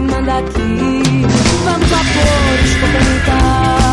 Manda aqui, vamos a por complementar.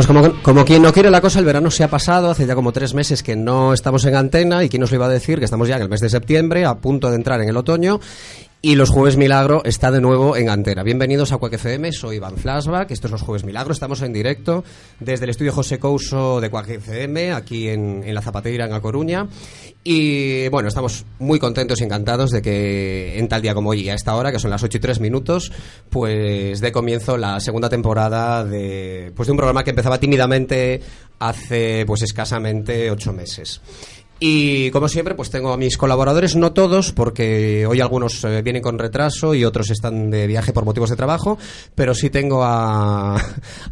Pues como, como quien no quiere la cosa, el verano se ha pasado, hace ya como tres meses que no estamos en antena y quién nos lo iba a decir que estamos ya en el mes de septiembre, a punto de entrar en el otoño y los Jueves Milagro está de nuevo en antena. Bienvenidos a Cuac FM, soy Iván Flashback, esto es los Jueves Milagro, estamos en directo desde el estudio José Couso de Cuac FM, aquí en, La Zapateira, en A Coruña. Y bueno, estamos muy contentos y encantados de que en tal día como hoy, a esta hora, que son las 8 y 3 minutos, pues de comienzo la segunda temporada de, pues de un programa que empezaba tímidamente hace pues escasamente 8 meses. Y como siempre, pues tengo a mis colaboradores, no todos, porque hoy algunos eh, vienen con retraso y otros están de viaje por motivos de trabajo, pero sí tengo a,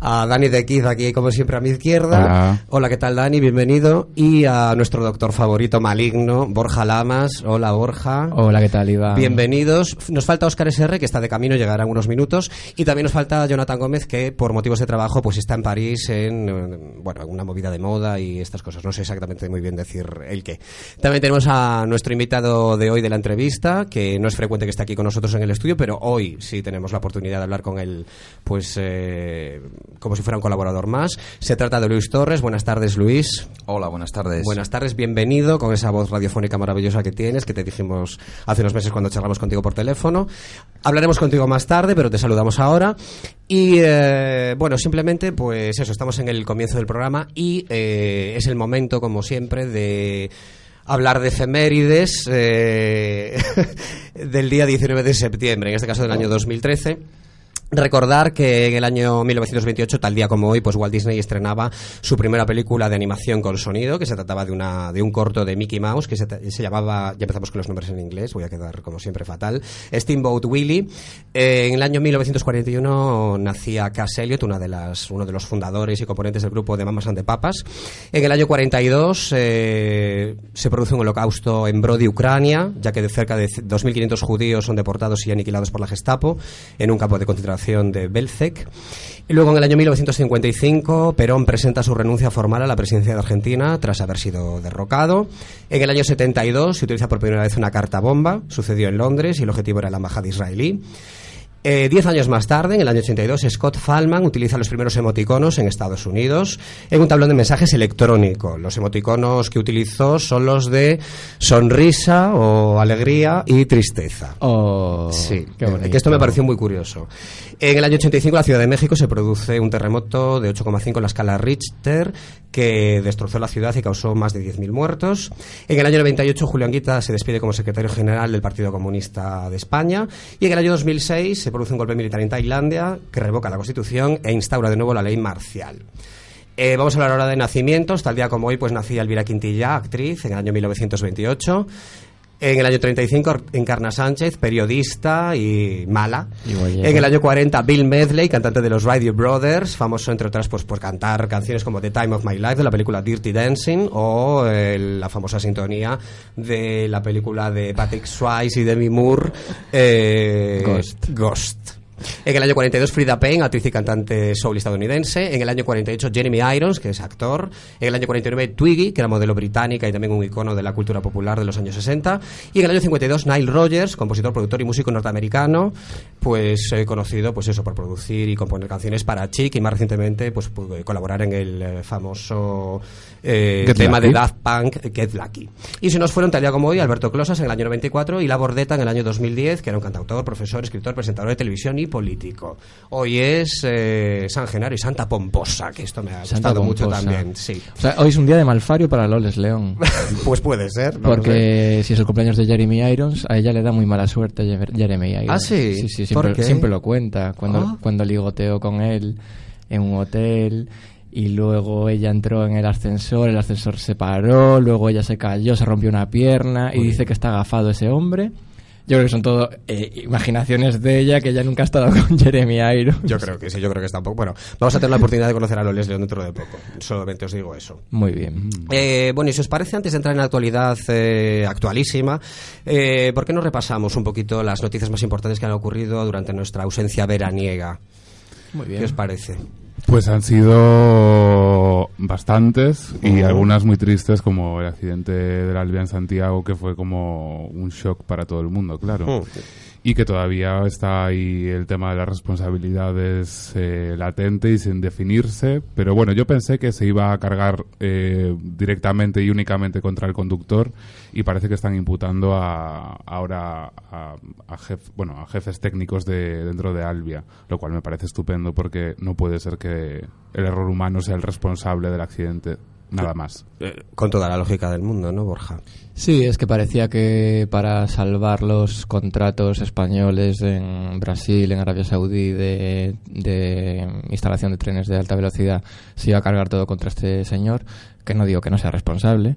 a Dani de Quiz aquí, como siempre, a mi izquierda. Hola. Hola, ¿qué tal, Dani? Bienvenido. Y a nuestro doctor favorito maligno, Borja Lamas. Hola, Borja. Hola, ¿qué tal, Iván? Bienvenidos. Nos falta Oscar SR, que está de camino, llegará en unos minutos. Y también nos falta Jonathan Gómez, que por motivos de trabajo pues está en París en, eh, bueno, una movida de moda y estas cosas. No sé exactamente muy bien decir el qué. También tenemos a nuestro invitado de hoy de la entrevista, que no es frecuente que esté aquí con nosotros en el estudio, pero hoy sí tenemos la oportunidad de hablar con él, pues eh, como si fuera un colaborador más. Se trata de Luis Torres. Buenas tardes, Luis. Hola, buenas tardes. Buenas tardes, bienvenido con esa voz radiofónica maravillosa que tienes, que te dijimos hace unos meses cuando charlamos contigo por teléfono. Hablaremos contigo más tarde, pero te saludamos ahora. Y eh, bueno, simplemente, pues eso, estamos en el comienzo del programa y eh, es el momento, como siempre, de hablar de efemérides eh, del día 19 de septiembre, en este caso del año 2013. Recordar que en el año 1928, tal día como hoy, pues Walt Disney estrenaba su primera película de animación con sonido, que se trataba de una de un corto de Mickey Mouse que se, llamaba, ya empezamos con los nombres en inglés, voy a quedar como siempre fatal, Steamboat Willie. Eh, en el año 1941 nacía Cass Elliot, una de las, uno de los fundadores y componentes del grupo de Mamas and Papas. En el año 42 eh, se produce un holocausto en Brody, Ucrania, ya que de cerca de 2.500 judíos son deportados y aniquilados por la Gestapo en un campo de concentración de Belzec. Y luego en el año 1955 Perón presenta su renuncia formal a la presidencia de Argentina tras haber sido derrocado. En el año 72 se utiliza por primera vez una carta bomba, sucedió en Londres y el objetivo era la embajada israelí. Eh, diez años más tarde, en el año 82, Scott Fallman utiliza los primeros emoticonos en Estados Unidos en un tablón de mensajes electrónico. Los emoticonos que utilizó son los de sonrisa o alegría y tristeza. Oh, Sí, qué eh, que esto me pareció muy curioso. En el año 85 en la Ciudad de México se produce un terremoto de 8,5 en la escala Richter que destrozó la ciudad y causó más de 10.000 muertos. En el año 98 Julio Anguita se despide como secretario general del Partido Comunista de España y en el año 2006 se produce un golpe militar en Tailandia que revoca la Constitución e instaura de nuevo la ley marcial. Eh, vamos a hablar ahora de nacimientos. Tal día como hoy, pues nacía Elvira Quintilla, actriz, en el año 1928. En el año 35, Encarna Sánchez, periodista y mala. Y en el año 40, Bill Medley, cantante de los Radio Brothers, famoso entre otras pues, por cantar canciones como The Time of My Life de la película Dirty Dancing o eh, la famosa sintonía de la película de Patrick Swayze y Demi Moore, eh, Ghost. Ghost. En el año 42, Frida Payne, actriz y cantante soul estadounidense. En el año 48, Jeremy Irons, que es actor. En el año 49, Twiggy, que era modelo británica y también un icono de la cultura popular de los años 60. Y en el año 52, Nile Rodgers, compositor, productor y músico norteamericano, pues eh, conocido, pues eso, por producir y componer canciones para Chic y más recientemente, pues colaborar en el eh, famoso eh, tema de Lucky. Daft Punk, Get Lucky. Y se nos fueron tal día como hoy Alberto Closas en el año 94 y La Bordeta en el año 2010, que era un cantautor, profesor, escritor, presentador de televisión y político. Hoy es eh, San Genaro y Santa Pomposa, que esto me ha Santa gustado mucho también, sí. O sea, hoy es un día de malfario para Loles León. pues puede ser. no. Porque si es el cumpleaños de Jeremy Irons, a ella le da muy mala suerte Jer- Jeremy Irons. ¿Ah, sí? Sí, sí, ¿Por siempre, qué? siempre lo cuenta. Cuando, Ah. cuando ligoteó con él en un hotel y luego ella entró en el ascensor, el ascensor se paró, luego ella se cayó, se rompió una pierna y dice que está agafado ese hombre. Yo creo que son todo eh, imaginaciones de ella, que ella nunca ha estado con Jeremy Irons. Yo creo que sí, yo creo que está un poco. Bueno, vamos a tener la oportunidad de conocer a Loles León dentro de poco. Solamente os digo eso. Muy bien. Eh, bueno, y si os parece, antes de entrar en la actualidad eh, actualísima, eh, ¿por qué no repasamos un poquito las noticias más importantes que han ocurrido durante nuestra ausencia veraniega? Muy ¿Qué os parece? Pues han sido bastantes y algunas muy tristes, como el accidente del Albia en Santiago, que fue como un shock para todo el mundo, claro. Y que todavía está ahí el tema de las responsabilidades eh, latente y sin definirse. Pero bueno, yo pensé que se iba a cargar eh, directamente y únicamente contra el conductor y parece que están imputando a, ahora a, bueno, a jefes técnicos de, dentro de Albia, lo cual me parece estupendo porque no puede ser que el error humano sea el responsable del accidente. Nada más. Eh, con toda la lógica del mundo, ¿no, Borja? Sí, es que parecía que para salvar los contratos españoles en Brasil, en Arabia Saudí, de, de instalación de trenes de alta velocidad, se iba a cargar todo contra este señor, que no digo que no sea responsable,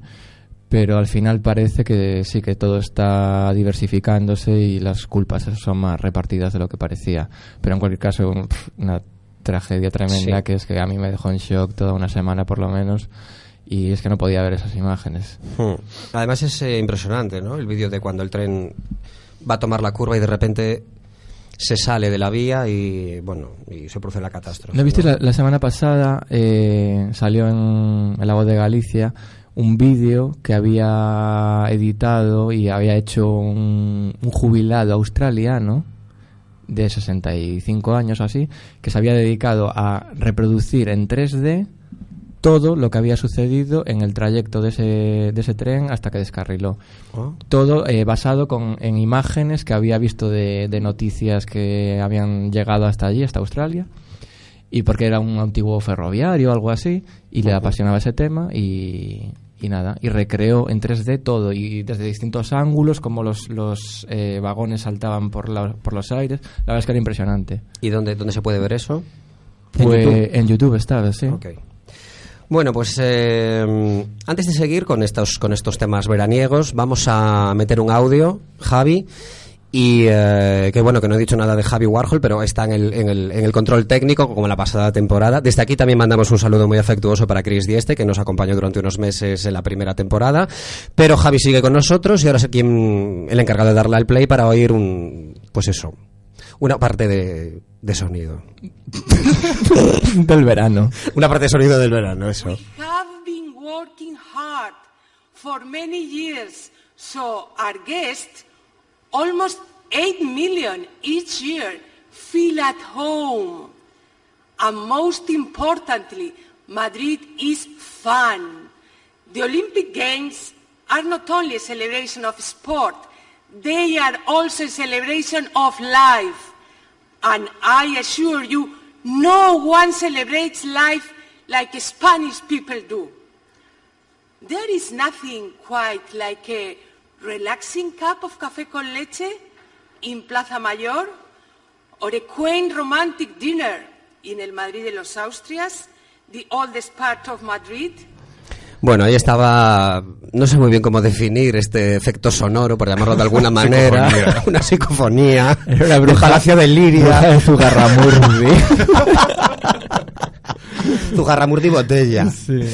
pero al final parece que sí que todo está diversificándose y las culpas son más repartidas de lo que parecía. Pero en cualquier caso, pf, una tragedia tremenda Sí. que es que a mí me dejó en shock toda una semana por lo menos. Y es que no podía ver esas imágenes. Hmm. Además es eh, impresionante, ¿no? El vídeo de cuando el tren va a tomar la curva y de repente se sale de la vía y, bueno, y se produce la catástrofe. ¿No viste ¿no? la, la semana pasada eh, salió en, en La Voz de Galicia un vídeo que había editado y había hecho un, un jubilado australiano de 65 años o así, que se había dedicado a reproducir en 3D todo lo que había sucedido en el trayecto de ese, de ese tren hasta que descarriló. Oh. Todo eh, basado con, en imágenes que había visto de, de noticias que habían llegado hasta allí, hasta Australia, y porque era un antiguo ferroviario o algo así, y le apasionaba ese tema, y, y nada, y recreó en 3D todo, y desde distintos ángulos, como los, los eh, vagones saltaban por, la- por los aires, la verdad es que era impresionante. ¿Y dónde, dónde se puede ver eso? En Pues YouTube, en YouTube está, sí. Bueno, pues eh, antes de seguir con estos, con estos temas veraniegos, vamos a meter un audio, Javi. Y eh, que bueno, que no he dicho nada de Javi Warhol, pero está en el, en, el, en el control técnico, como la pasada temporada. Desde aquí también mandamos un saludo muy afectuoso para Chris Dieste, que nos acompañó durante unos meses en la primera temporada. Pero Javi sigue con nosotros y ahora es quien, el encargado de darle al play para oír un, pues eso, una parte de, de sonido. Del verano. Una parte de sonido del verano, eso. have been working hard for many years, so our guests, almost 8 million each year, feel at home. And most importantly, Madrid is fun. The Olympic Games are not only a celebration of sport, they are also a celebration of life. And I assure you, no one celebrates life like Spanish people do. There is nothing quite like a relaxing cup of café con leche in Plaza Mayor or a quaint romantic dinner in el Madrid de los Austrias, the oldest part of Madrid. Bueno, ahí estaba, no sé muy bien cómo definir este efecto sonoro, por llamarlo de alguna manera, Psicofonía. una psicofonía, Era una un bruja- palacio de Liria, de Zugarramurdi. Botella.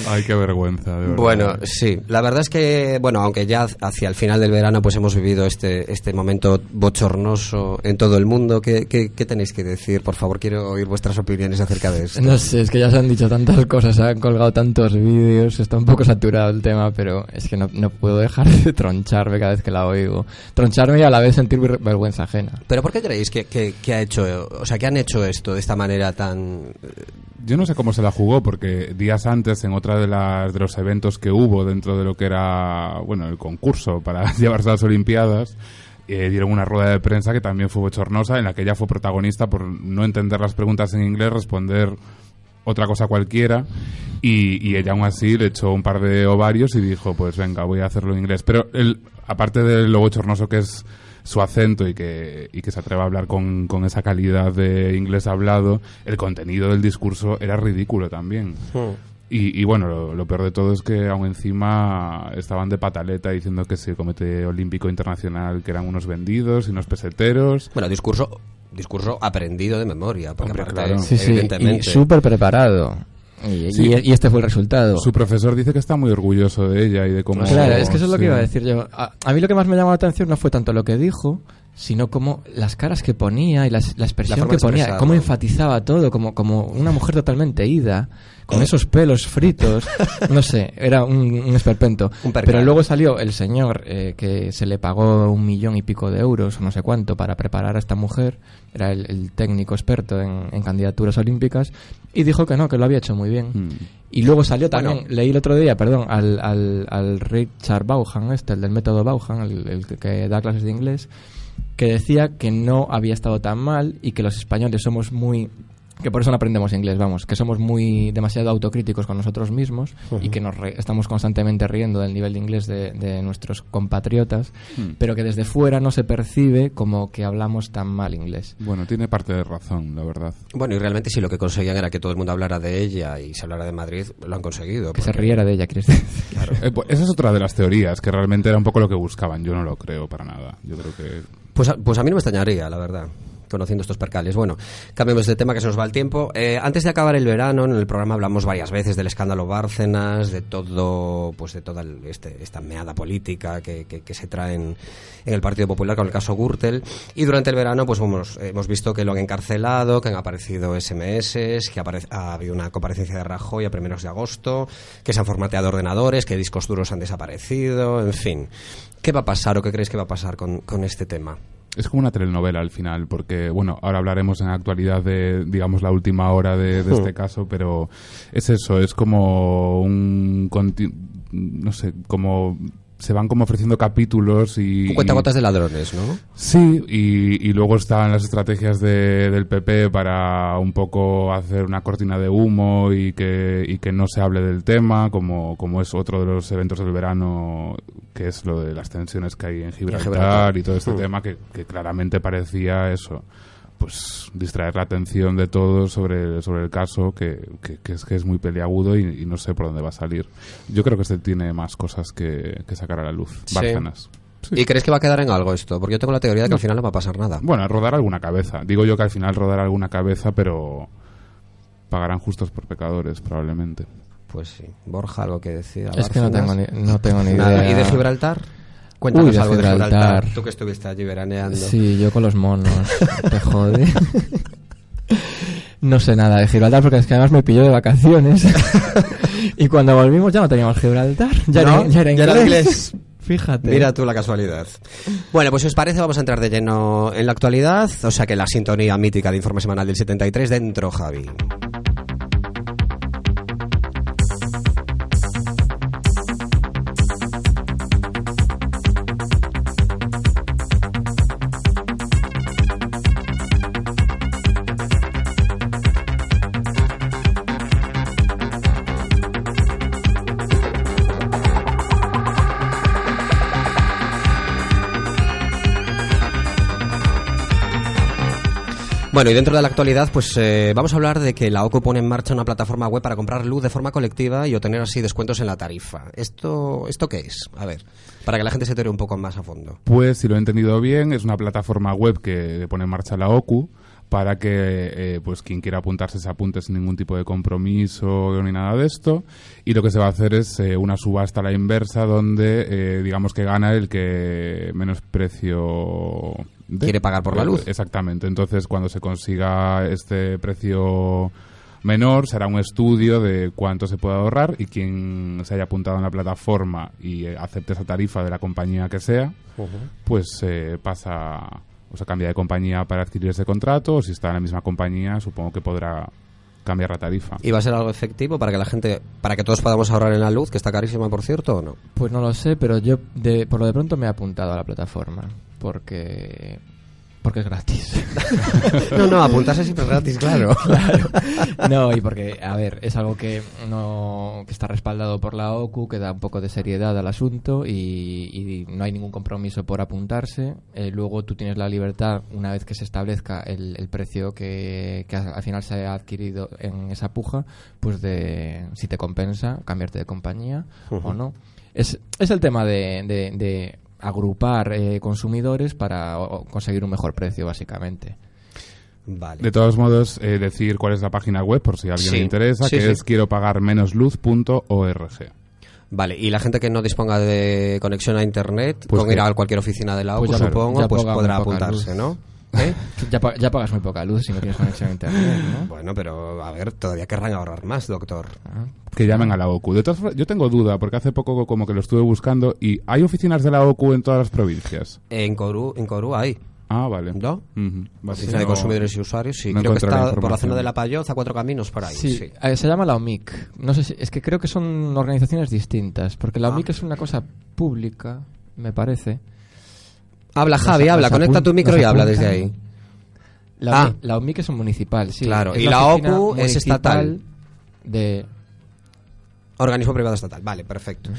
Ay, qué vergüenza, de verdad. Bueno, sí, la verdad es que, bueno, aunque ya hacia el final del verano pues hemos vivido este, este momento bochornoso en todo el mundo, ¿qué, qué, qué tenéis que decir? Por favor, quiero oír vuestras opiniones acerca de esto. No sé, es que ya se han dicho tantas cosas, se han colgado tantos vídeos, está un poco saturado el tema, pero es que no, no puedo dejar de troncharme cada vez que la oigo. Troncharme y a la vez sentir ver- vergüenza ajena. ¿Pero por qué creéis que, que, que ha hecho, o sea, que han hecho esto de esta manera tan... Yo no sé cómo se la jugó porque días antes en otra de las de los eventos que hubo dentro de lo que era bueno el concurso para llevarse a las Olimpiadas eh, dieron una rueda de prensa que también fue bochornosa en la que ella fue protagonista por no entender las preguntas en inglés responder otra cosa cualquiera y, ella aún así le echó un par de ovarios y dijo pues venga voy a hacerlo en inglés pero aparte de lo bochornoso que es su acento y que, y que se atreva a hablar con, con esa calidad de inglés hablado, el contenido del discurso era ridículo también. Y, y bueno, lo, lo peor de todo es que aún encima estaban de pataleta diciendo que si el Comité Olímpico Internacional que eran unos vendidos y unos peseteros. Bueno, discurso, discurso aprendido de memoria, porque Hombre, aparte, claro. Sí, sí, y evidentemente... súper preparado. Y, Sí. y- y este fue el resultado. Su profesor dice que está muy orgulloso de ella y de cómo... Claro, es que eso es lo que sí. iba a decir yo. A, a mí lo que más me llamó la atención no fue tanto lo que dijo, sino como las caras que ponía y las- la expresión La que ponía, cómo enfatizaba todo, como, como una mujer totalmente ida, con esos pelos fritos. No sé, era un, un esperpento. Un. Pero luego salió el señor eh, que se le pagó un millón y pico de euros, o no sé cuánto, para preparar a esta mujer. Era el, el técnico experto en, en candidaturas olímpicas. Y dijo que no, que lo había hecho muy bien. Mm. Y luego salió también, Bueno. leí el otro día, perdón, al, al, al Richard Vaughan, este, el del método Vaughan, el, el que da clases de inglés, que decía que no había estado tan mal y que los españoles somos muy que por eso no aprendemos inglés, vamos, que somos muy demasiado autocríticos con nosotros mismos y que nos re- estamos constantemente riendo del nivel de inglés de, de nuestros compatriotas, pero que desde fuera no se percibe como que hablamos tan mal inglés. Bueno, tiene parte de razón, la verdad. Bueno, y realmente si lo que conseguían era que todo el mundo hablara de ella y se hablara de Madrid, lo han conseguido. Que se riera de ella, ¿quieres decir? Eh, pues esa es otra de las teorías, que realmente era un poco lo que buscaban. Yo no lo creo para nada. Yo creo que Pues a, pues a mí no me extrañaría, la verdad, conociendo estos percales. Bueno, cambiemos de tema que se nos va el tiempo. Eh, antes de acabar el verano, en el programa hablamos varias veces del escándalo Bárcenas, de todo, pues de toda este, esta meada política que, que- que se trae en, el Partido Popular con el caso Gürtel. Y durante el verano, pues hemos, hemos visto que lo han encarcelado, que han aparecido SMS, que ha habido una comparecencia de Rajoy a primeros de agosto, que se han formateado ordenadores, que discos duros han desaparecido, en fin. ¿Qué va a pasar o qué creéis que va a pasar con, con este tema? es como una telenovela al final, porque, bueno, ahora hablaremos en la actualidad de, digamos, la última hora de, de este caso, pero es eso, es como un. No sé, como. Se van como ofreciendo capítulos y. Cuentagotas de ladrones, ¿no? Sí, y, y luego están las estrategias de- del PP para un poco hacer una cortina de humo y que, y que no se hable del tema, como, como es otro de los eventos del verano, que es lo de las tensiones que hay en Gibraltar, Gibraltar. y todo este tema que, que claramente parecía eso pues distraer la atención de todos sobre, sobre el caso que, que, que es que es muy peliagudo y, y no sé por dónde va a salir. Yo creo que este tiene más cosas que, que sacar a la luz. Sí. Bárcenas. ¿Y crees que va a quedar en algo esto? Porque yo tengo la teoría de que al final no va a pasar nada. Bueno, a rodar alguna cabeza. Digo yo que al final rodar alguna cabeza, pero pagarán justos por pecadores, probablemente. Pues sí. Borja, algo que decir. Es que no tengo ni, no tengo ni idea. ¿Y de Gibraltar? Cuéntanos Uy, algo de Gibraltar. Tú que estuviste allí veraneando. Sí, yo con los monos. Te jode. No sé nada de Gibraltar porque es que además me pilló de vacaciones. y cuando volvimos ya no teníamos Gibraltar. Ya, ¿No? era, ya era Ya era inglés. Fíjate. Mira tú la casualidad. Bueno, pues si os parece, vamos a entrar de lleno en la actualidad. O sea que la sintonía mítica de informe semanal del 73 dentro, Javi. Bueno, y dentro de la actualidad, pues eh, vamos a hablar de que la OCU pone en marcha una plataforma web para comprar luz de forma colectiva y obtener así descuentos en la tarifa. ¿Esto, ¿esto qué es? A ver, para que la gente se entere un poco más a fondo. Pues, si lo he entendido bien, es una plataforma web que pone en marcha la OCU para que eh, pues quien quiera apuntarse se apunte sin ningún tipo de compromiso ni nada de esto y lo que se va a hacer es eh, una subasta a la inversa donde eh, digamos que gana el que menos precio Quiere pagar por la luz. exactamente. Entonces cuando se consiga este precio menor será un estudio de cuánto se puede ahorrar y quien se haya apuntado en la plataforma y eh, acepte esa tarifa de la compañía que sea pues eh, pasa o sea cambia de compañía para adquirir ese contrato. O si está en la misma compañía supongo que podrá cambiar la tarifa ¿Y va a ser algo efectivo para que la gente, para que todos podamos ahorrar en la luz, que está carísima, por cierto, o no? Pues no lo sé, pero yo de, por lo de pronto me he apuntado a la plataforma porque porque es gratis. No, no, apuntarse siempre es gratis, claro. Claro. No, y porque, a ver, es algo que no que está respaldado por la OCU, que da un poco de seriedad al asunto y, y no hay ningún compromiso por apuntarse. Eh, luego tú tienes la libertad, una vez que se establezca el, el precio que, que al final se ha adquirido en esa puja, pues de si te compensa cambiarte de compañía o no. Es, es el tema de, de- de agrupar eh, consumidores para o- conseguir un mejor precio, básicamente. Vale. de todos modos eh, decir cuál es la página web por si a alguien Sí. le interesa Sí, que sí. es quiero pagar menosLuz.org Vale, y la gente que no disponga de conexión a internet, Pues con que- ir a cualquier oficina de la OCU, Pues supongo, pues podrá apuntarse, luz. ¿no? ¿Eh? Ya, pa- ya pagas muy poca luz si no tienes conexión a internet, ¿no? Bueno, pero a ver, todavía querrán ahorrar más, doctor. Ah, que llamen a la OCU. De todas formas, yo tengo duda, porque hace poco como que lo estuve buscando y ¿hay oficinas de la OCU en todas las provincias? En Coru, en Coru hay, Ah, vale. ¿no? Vale, Oficina de consumidores y usuarios, sí. no Creo que está por la zona de La Payoz, a cuatro caminos por ahí. Sí, sí. eh, se llama la OMIC. No sé si, es que creo que son organizaciones distintas, porque la Ah. OMIC es una cosa pública, me parece. Habla, Javi, habla, conecta tu micro y habla desde ahí. La, Ah. OMIC, la OMIC es un municipal, sí. Claro, Es y la OCU es estatal. De, Organismo privado estatal. Vale, perfecto.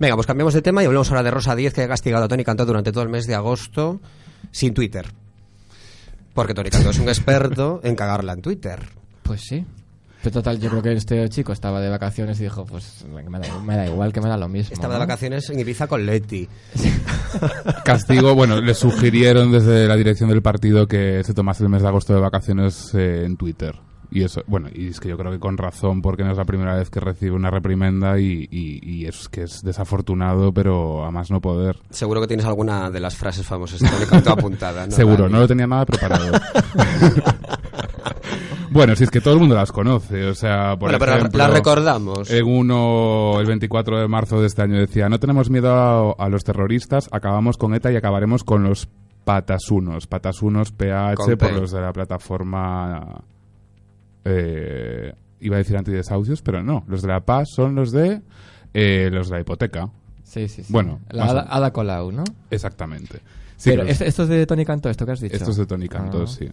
Venga, pues cambiamos de tema y hablamos ahora de Rosa Díez, que ha castigado a Tony Cantó durante todo el mes de agosto sin Twitter. Porque Tony Cantó es un experto en cagarla en Twitter. pues sí. Pero total, yo creo que este chico estaba de vacaciones y dijo, pues me da, me da igual, que me da lo mismo. Estaba de ¿no? vacaciones en Ibiza con Leti. Castigo, bueno, le sugirieron desde la dirección del partido que se tomase el mes de agosto de vacaciones eh, en Twitter. Y eso, bueno, y es que yo creo que con razón, porque no es la primera vez que recibe una reprimenda y, y, y es que es desafortunado, pero a más no poder. Seguro que tienes alguna de las frases famosas de Cantó apuntada, ¿no? Seguro, Dani? no lo tenía nada preparado. bueno, si es que todo el mundo las conoce, o sea, por Bueno, pero las recordamos. En uno, el 24 de marzo de este año decía, no tenemos miedo a, a los terroristas, acabamos con ETA y acabaremos con los patasunos. Patasunos, PH, Con por P. los de la plataforma... eh, iba a decir antidesahucios, pero no. Los de la paz son los de... eh, los de la hipoteca. Sí, sí, sí. Bueno, la Ada, Ada Colau, ¿no? Exactamente. Sí, Pero los- esto es de Tony Cantó, esto que has dicho. esto es de Tony Cantó, Ah. sí.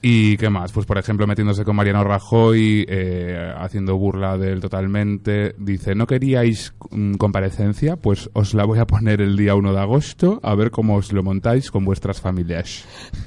¿Y qué más? Pues, por ejemplo, metiéndose con Mariano Rajoy, eh, haciendo burla de él totalmente. Dice, ¿no queríais mm, comparecencia? Pues os la voy a poner el día 1 de agosto, a ver cómo os lo montáis con vuestras familias.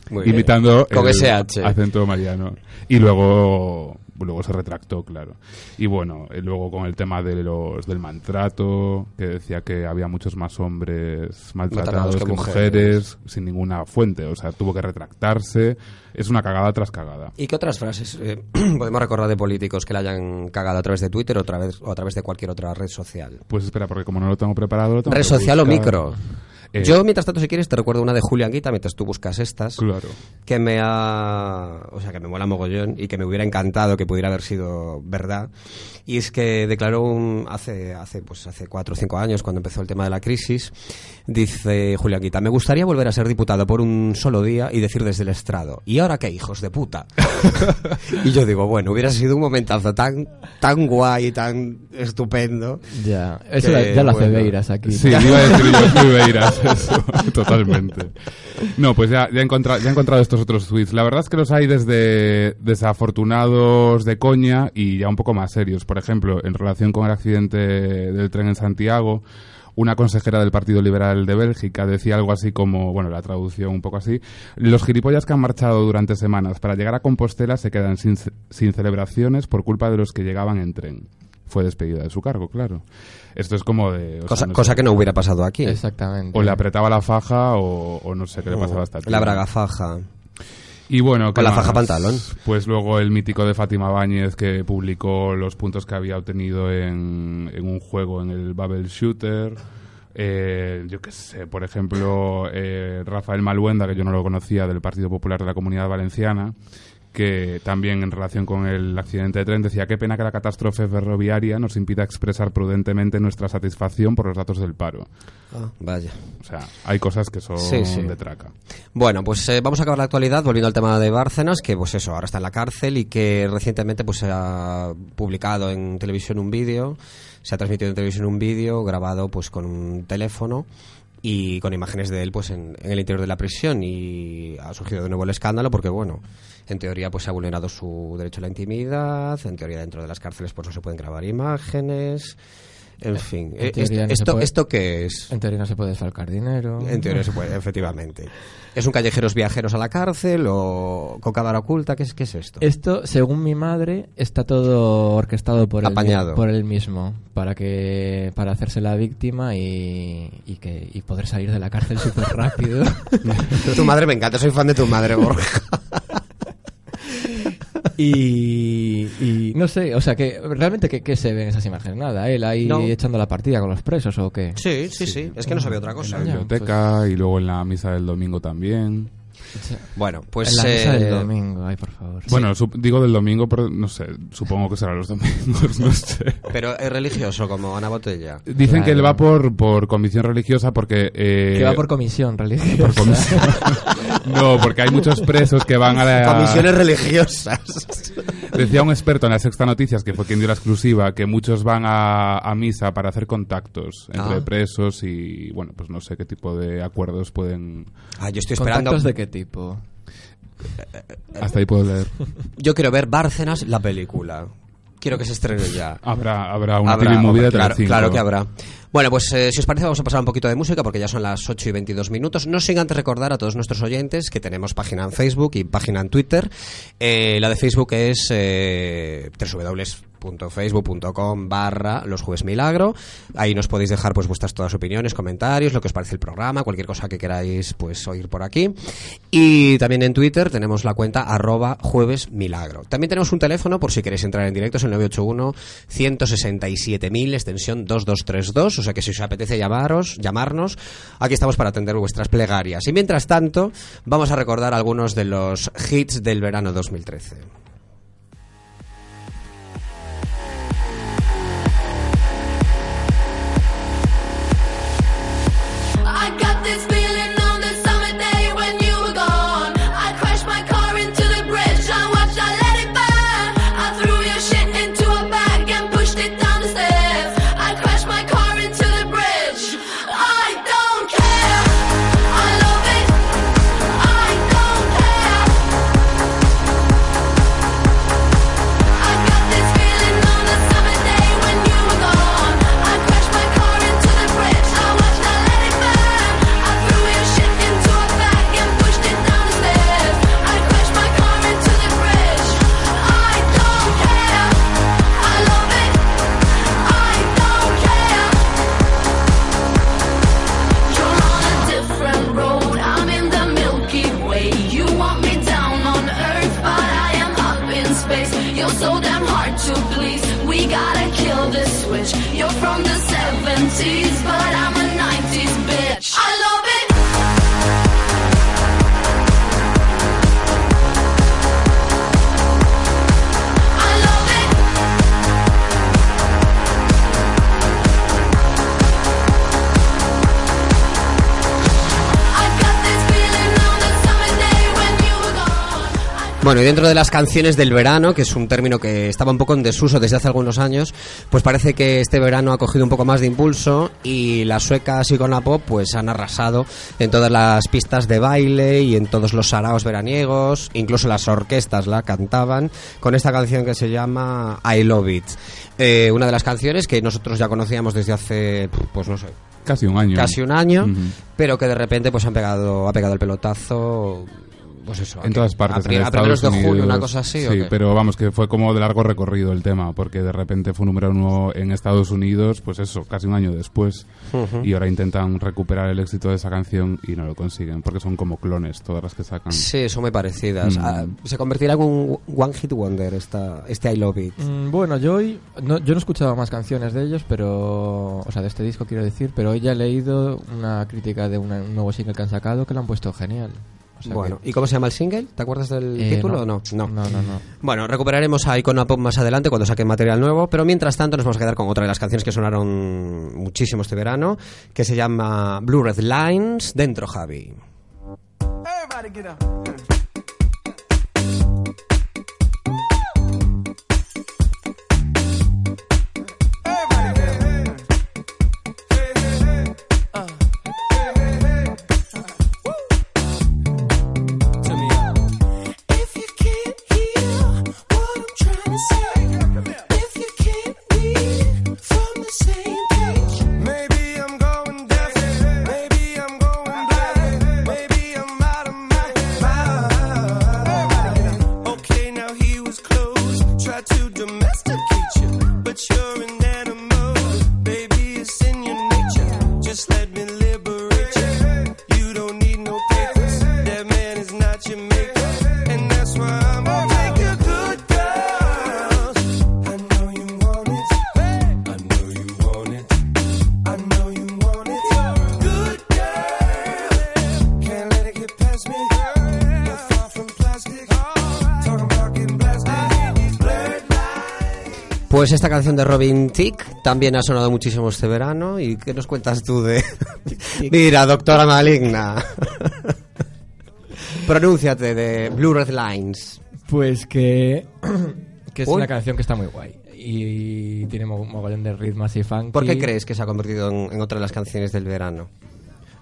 Muy bien. Imitando Con el SH. acento mariano. Y luego luego se retractó, claro. Y bueno, eh, luego con el tema de los del maltrato, que decía que había muchos más hombres maltratados Maltratados que, que mujeres, sin ninguna fuente. O sea, tuvo que retractarse. Es una cagada tras cagada. ¿Y qué otras frases eh, podemos recordar de políticos que la hayan cagado a través de Twitter o a través, o a través de cualquier otra red social? Pues espera, porque como no lo tengo preparado... Lo tengo ¿Red social o micro? Eh, Yo, mientras tanto, si quieres, te recuerdo una de Julián Guita mientras tú buscas estas. Claro. Que me ha. O sea, que me mola mogollón y que me hubiera encantado que pudiera haber sido verdad. Y es que declaró un, hace, hace, pues hace cuatro o cinco años, cuando empezó el tema de la crisis, dice Julián Guita: Me gustaría volver a ser diputado por un solo día y decir desde el estrado: ¿Y ahora qué, hijos de puta? y yo digo: Bueno, hubiera sido un momentazo tan, tan guay, tan estupendo. Ya, eso Que, la- ya lo hace bueno. Beiras aquí. Sí, iba a decir yo Beiras, eso, totalmente. No, pues ya, ya, he encontrado, ya he encontrado estos otros tweets. La verdad es que los hay desde desafortunados de coña y ya un poco más serios. Por ejemplo, en relación con el accidente del tren en Santiago, una consejera del Partido Liberal de Bélgica decía algo así como, bueno, la traducción un poco así, los gilipollas que han marchado durante semanas para llegar a Compostela se quedan sin, sin celebraciones por culpa de los que llegaban en tren. Fue despedida de su cargo, claro. Esto es como de... o sea, Cosa, no cosa sé. que no hubiera pasado aquí. Exactamente. O le apretaba la faja o, o no sé qué le pasaba a esta tía. La braga faja. Y bueno, ¿qué Con la más? faja pantalón. Pues luego el mítico de Fátima Báñez que publicó los puntos que había obtenido en, en un juego en el Bubble Shooter. Eh, yo qué sé, por ejemplo, eh, Rafael Maluenda, que yo no lo conocía, del Partido Popular de la Comunidad Valenciana, que también en relación con el accidente de tren decía qué pena que la catástrofe ferroviaria nos impida expresar prudentemente nuestra satisfacción por los datos del paro. Ah, vaya. O sea, hay cosas que son Sí, sí. de traca. Bueno, pues eh, vamos a acabar la actualidad volviendo al tema de Bárcenas, que pues eso, ahora está en la cárcel y que recientemente pues se ha publicado en televisión un vídeo, se ha transmitido en televisión un vídeo grabado pues con un teléfono y con imágenes de él pues en, en el interior de la prisión. Y ha surgido de nuevo el escándalo porque bueno, en teoría pues se ha vulnerado su derecho a la intimidad, en teoría dentro de las cárceles pues no se pueden grabar imágenes, en fin, En Eh, esto, no esto, puede- ¿esto qué es? En teoría no se puede desfalcar dinero. En teoría se puede, efectivamente. ¿Es un callejeros viajeros a la cárcel o con cámara oculta? ¿Qué es, qué es esto? Esto, según mi madre, está todo orquestado por él, Apañado. por él mismo para que para hacerse la víctima y, y que y poder salir de la cárcel súper rápido. tu madre me encanta, soy fan de tu madre, Borja. Y, y no sé, o sea, que realmente ¿qué, qué se ve en esas imágenes? Nada, él ahí No. echando la partida con los presos o qué. Sí, sí, sí, es que no sabía otra cosa. En la biblioteca y luego en la misa del domingo también. Bueno, pues... en la misa eh, del domingo, ay, por favor. Bueno, sup- digo del domingo, pero no sé, supongo que será los domingos, no sé. Pero es religioso, como Ana Botella. Dicen Claro. que él va por, por convicción religiosa porque... eh, que va por comisión religiosa. por comisión. no, porque hay muchos presos que van a la... Comisiones religiosas. Decía un experto en la Sexta Noticias, que fue quien dio la exclusiva, que muchos van a, a misa para hacer contactos entre Ah. presos y, bueno, pues no sé qué tipo de acuerdos pueden... Ah, yo estoy esperando... ¿Contactos de qué tipo? Hasta ahí puedo leer. Yo quiero ver Bárcenas, la película. Quiero que se estrene ya. Habrá, habrá una Habrá, TV movie de claro, claro que habrá. Bueno, pues eh, si os parece vamos a pasar un poquito de música porque ya son las 8 y 22 minutos. No sin antes recordar a todos nuestros oyentes que tenemos página en Facebook y página en Twitter. Eh, la de Facebook es eh, www.facebook.com barra los jueves milagro. Ahí nos podéis dejar pues vuestras todas opiniones, comentarios, lo que os parece el programa, cualquier cosa que queráis pues oír por aquí. Y también en Twitter tenemos la cuenta arroba jueves milagro. También tenemos un teléfono por si queréis entrar en directo, es el 981 167.000 extensión 2232, o sea que si os apetece llamaros, llamarnos, aquí estamos para atender vuestras plegarias. Y mientras tanto, vamos a recordar algunos de los hits del verano 2013. Bueno, y dentro de las canciones del verano, que es un término que estaba un poco en desuso desde hace algunos años, pues parece que este verano ha cogido un poco más de impulso y las suecas Icona Pop pues han arrasado en todas las pistas de baile y en todos los saraos veraniegos, incluso las orquestas la cantaban con esta canción que se llama I Love It. Eh, una de las canciones que nosotros ya conocíamos desde hace, pues no sé, Casi un año. casi un año, pero que de repente pues han pegado, ha pegado el pelotazo, pues eso, En todas partes. a, en a primeros Estados de julio, una Unidos. cosa así, Sí, ¿o qué? pero vamos, que fue como de largo recorrido el tema, porque de repente fue número uno en Estados Unidos, pues eso, casi un año después. Y ahora intentan recuperar el éxito de esa canción y no lo consiguen, porque son como clones todas las que sacan. Sí, son muy parecidas. Mm. Ah, se convertirá en un One Hit Wonder esta, este I Love It. Mm, Bueno, yo hoy no, yo no he escuchado más canciones de ellos, pero o sea, de este disco quiero decir, pero hoy ya he leído una crítica de una- un nuevo single que han sacado que lo han puesto genial. O sea Bueno, que- ¿y cómo se llama el single? ¿Te acuerdas del Eh, título no. o no? no, no, no. Bueno, recuperaremos a Icona Pop más adelante cuando saquen material nuevo, pero mientras tanto nos vamos a quedar con otra de las canciones que sonaron muchísimo este verano, que se llama Blue Red Lines, dentro Javi. If Pues esta canción de Robin Tick también ha sonado muchísimo este verano. ¿Y qué nos cuentas tú de...? Mira, doctora maligna. Pronúnciate de Blue Red Lines. Pues que, que es Uy. una canción que está muy guay y tiene mo- mogollón de ritmos y funk. ¿Por qué crees que se ha convertido en, en otra de las canciones del verano?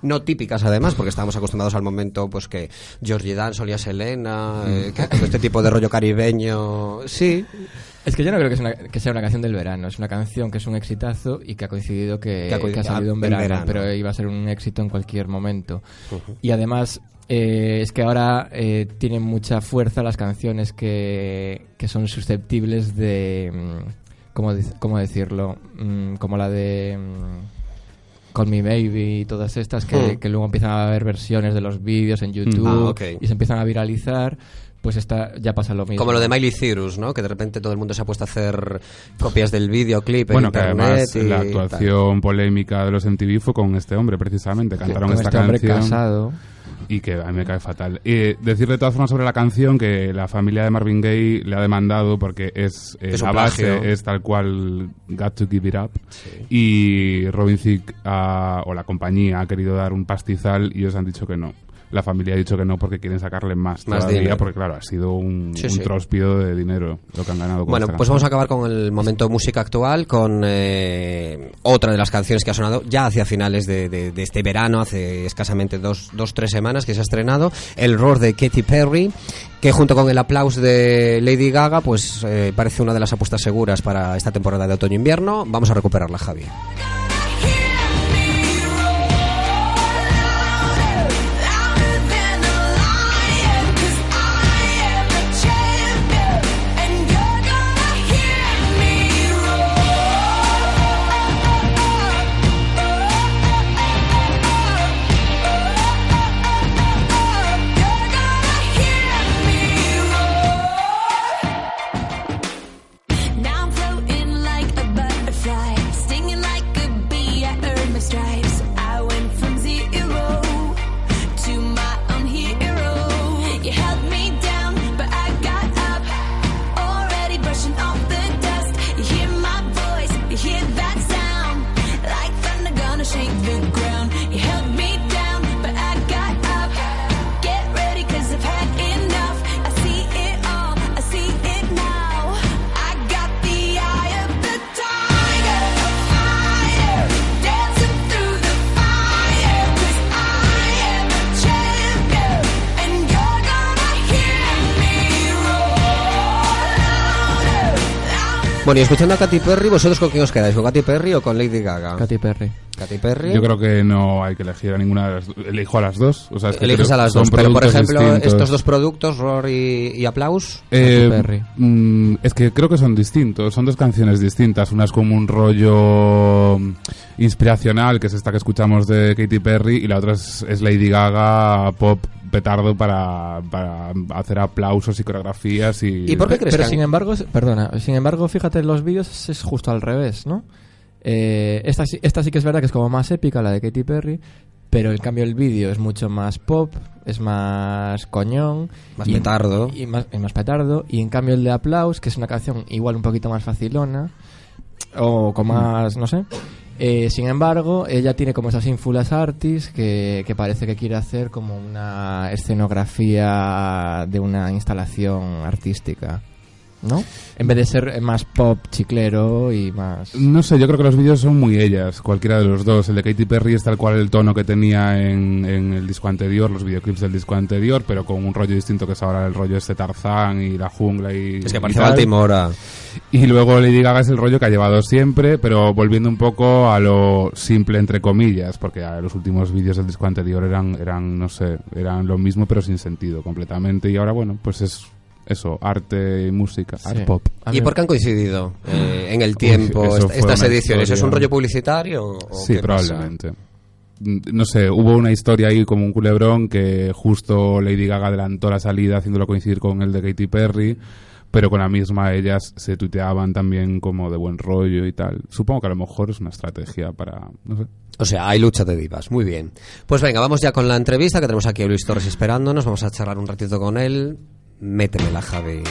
No típicas, además, porque estábamos acostumbrados al momento pues que Georgie Dan solía Selena, eh, que todo este tipo de rollo caribeño. Sí, Es que yo no creo que, es una- que sea una canción del verano, es una canción que es un exitazo y que ha coincidido que, Que ha coincidido- que ha salido en verano, verano. pero iba a ser un éxito en cualquier momento. Y además eh, es que ahora eh, tienen mucha fuerza las canciones que, que son susceptibles de... mm, ¿Cómo, de- cómo decirlo? Mm, como la de... mm, Call Me Baby y todas estas que, que luego empiezan a haber versiones de los vídeos en YouTube Ah, y se empiezan a viralizar, pues esta ya pasa lo mismo. como lo de Miley Cyrus, ¿no? Que de repente todo el mundo se ha puesto a hacer copias del videoclip Bueno, en que internet. además y la tal. actuación polémica de los MTV fue con este hombre, precisamente. Cantaron Con esta este hombre canción. casado. y que a mí me cae fatal. Y decir de todas formas sobre la canción que la familia de Marvin Gaye le ha demandado porque es, eh, Es la base plagio. es tal cual Got to Give It Up y Robin Thicke ha- o la compañía ha querido dar un pastizal y ellos han dicho que no. La familia ha dicho que no porque quieren sacarle más, Más todavía dinero. porque claro, ha sido un, Sí, un sí. tróspido de dinero lo que han ganado con Bueno, pues canción. vamos a acabar con el momento música actual, con eh, otra de las canciones que ha sonado ya hacia finales de, de- de este verano, hace escasamente dos, dos, tres semanas que se ha estrenado, el roar de Katy Perry, que junto con el aplauso de Lady Gaga, pues eh, parece una de las apuestas seguras para esta temporada de otoño-invierno. Vamos a recuperarla, Javi. Bueno, y escuchando a Katy Perry, ¿vosotros con quién os quedáis? ¿Con Katy Perry o con Lady Gaga? Katy Perry. Katy Perry. Yo creo que no hay que elegir a ninguna de las dos. Elijo a las dos. O sea, es que Eliges a las dos, pero por ejemplo, distintos. estos dos productos, Roar y, y Aplaus, Eh, Katy Perry. mm, es que creo que son distintos, son dos canciones distintas. Una es como un rollo mm, inspiracional, que es esta que escuchamos de Katy Perry, y la otra es, es Lady Gaga pop petardo para, para hacer aplausos y coreografías y... ¿Y por qué crees Pero que sin embargo, es- perdona, sin embargo, fíjate, en los vídeos es justo al revés, ¿no? Eh, esta, sí- esta sí que es verdad que es como más épica, la de Katy Perry, pero en cambio el vídeo es mucho más pop, es más coñón. Más y- petardo. Y más, y más petardo. Y en cambio el de Aplaus, que es una canción igual un poquito más facilona, o con más, no sé. Eh, sin embargo, ella tiene como esas ínfulas artis que, que parece que quiere hacer como una escenografía de una instalación artística, ¿no? En vez de ser más pop chiclero y más... No sé, yo creo que los vídeos son muy ellas, cualquiera de los dos. El de Katy Perry es tal cual el tono que tenía en, en el disco anterior, los videoclips del disco anterior, pero con un rollo distinto que es ahora el rollo este Tarzán y la jungla y... Es que parece. Baltimora. Y luego Lady Gaga es el rollo que ha llevado siempre, pero volviendo un poco a lo simple, entre comillas, porque a los últimos vídeos del disco anterior eran, eran, no sé, eran lo mismo, pero sin sentido completamente. Y ahora, bueno, pues es eso, arte y música, Sí. art pop. ¿Y por qué han coincidido eh, en el tiempo eso est- fue estas ediciones? ¿Es un rollo publicitario? o- Sí, qué probablemente. Mm, No sé, hubo una historia ahí como un culebrón que justo Lady Gaga adelantó la salida haciéndolo coincidir con el de Katy Perry, pero con la misma ellas se tuiteaban también como de buen rollo y tal. Supongo que a lo mejor es una estrategia para, no sé. O sea, hay lucha de divas, muy bien. Pues venga, vamos ya con la entrevista que tenemos aquí a Luis Torres esperándonos. Vamos a charlar un ratito con él. Métemela, Javi.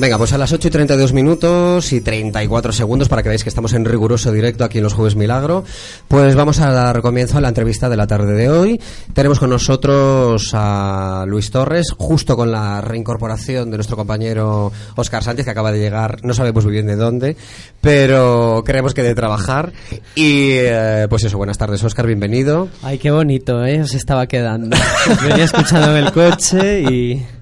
Venga, pues a las 8 y 32 minutos y 34 segundos para que veáis que estamos en riguroso directo aquí en los Jueves Milagro, pues vamos a dar comienzo a la entrevista de la tarde de hoy. Tenemos con nosotros a Luis Torres, justo con la reincorporación de nuestro compañero Oscar Sánchez, que acaba de llegar, no sabemos muy bien de dónde, pero creemos que de trabajar. Y eh, pues eso, buenas tardes Oscar, bienvenido. Ay, qué bonito, ¿eh? Os estaba quedando. Venía escuchando el coche y...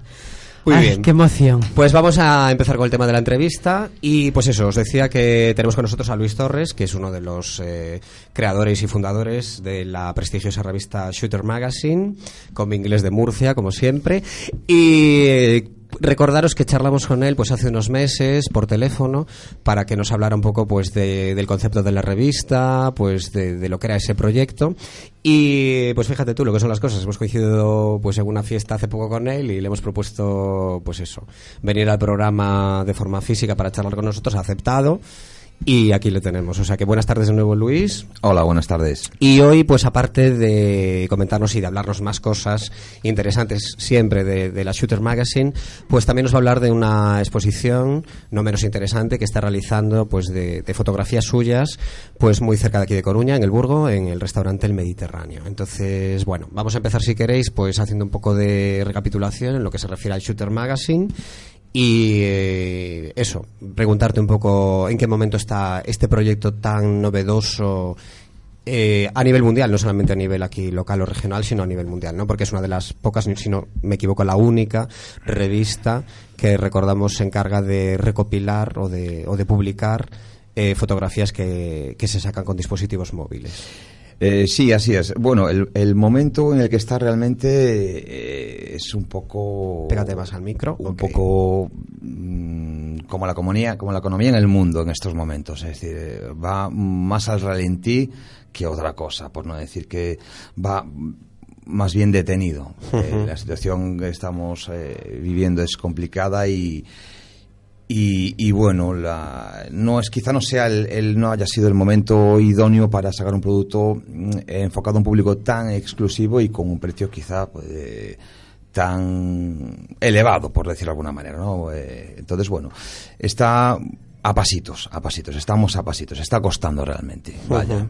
Muy Ay, bien. qué emoción. Pues vamos a empezar con el tema de la entrevista y pues eso, os decía que tenemos con nosotros a Luis Torres, que es uno de los eh, creadores y fundadores de la prestigiosa revista Shooter Magazine, con mi inglés de Murcia, como siempre, y eh, recordaros que charlamos con él pues hace unos meses por teléfono para que nos hablara un poco pues de- del concepto de la revista, pues de, lo que era ese proyecto. Y pues fíjate tú lo que son las cosas, hemos coincidido pues en una fiesta hace poco con él y le hemos propuesto pues eso, venir al programa de forma física para charlar con nosotros, ha aceptado y aquí le tenemos. O sea que buenas tardes de nuevo Luis. Hola, buenas tardes. Y hoy, pues aparte de comentarnos y de hablarnos más cosas interesantes siempre de, de la Shooter Magazine, pues también nos va a hablar de una exposición no menos interesante que está realizando pues de, de fotografías suyas, pues muy cerca de aquí de Coruña, en el Burgo, en el restaurante El Mediterráneo. Entonces, bueno, vamos a empezar si queréis, pues haciendo un poco de recapitulación en lo que se refiere al Shooter Magazine. Y eh, eso, preguntarte un poco en qué momento está este proyecto tan novedoso eh, a nivel mundial, no solamente a nivel aquí local o regional, sino a nivel mundial, ¿no? Porque es una de las pocas, si no me equivoco, la única revista que recordamos se encarga de recopilar o de, o de publicar eh, fotografías que, que se sacan con dispositivos móviles. Eh, sí, así es. Bueno, el, el momento en el que está realmente eh, es un poco... Pégate más al micro. Un poco mm, como la economía, como la economía en el mundo en estos momentos. Es decir, eh, va más al ralentí que otra cosa, por no decir que va más bien detenido. Eh, la situación que estamos eh, viviendo es complicada y Y, y bueno, la, no es quizá no sea el, el- no haya sido el momento idóneo para sacar un producto mm, enfocado a un público tan exclusivo y con un precio quizá pues, eh, tan elevado, por decirlo de alguna manera, ¿no? Eh, entonces, bueno, está a pasitos, a pasitos, estamos a pasitos, está costando realmente. Vaya.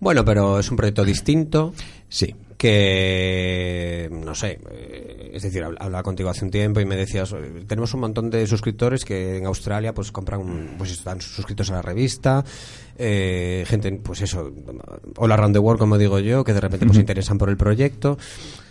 Bueno, pero es un proyecto distinto. Sí. Que, no sé, eh, es decir, habl- hablaba contigo hace un tiempo y me decías, tenemos un montón de suscriptores que en Australia pues compran, pues están suscritos a la revista, eh, gente, pues eso, all around the world, como digo yo, que de repente pues se interesan por el proyecto.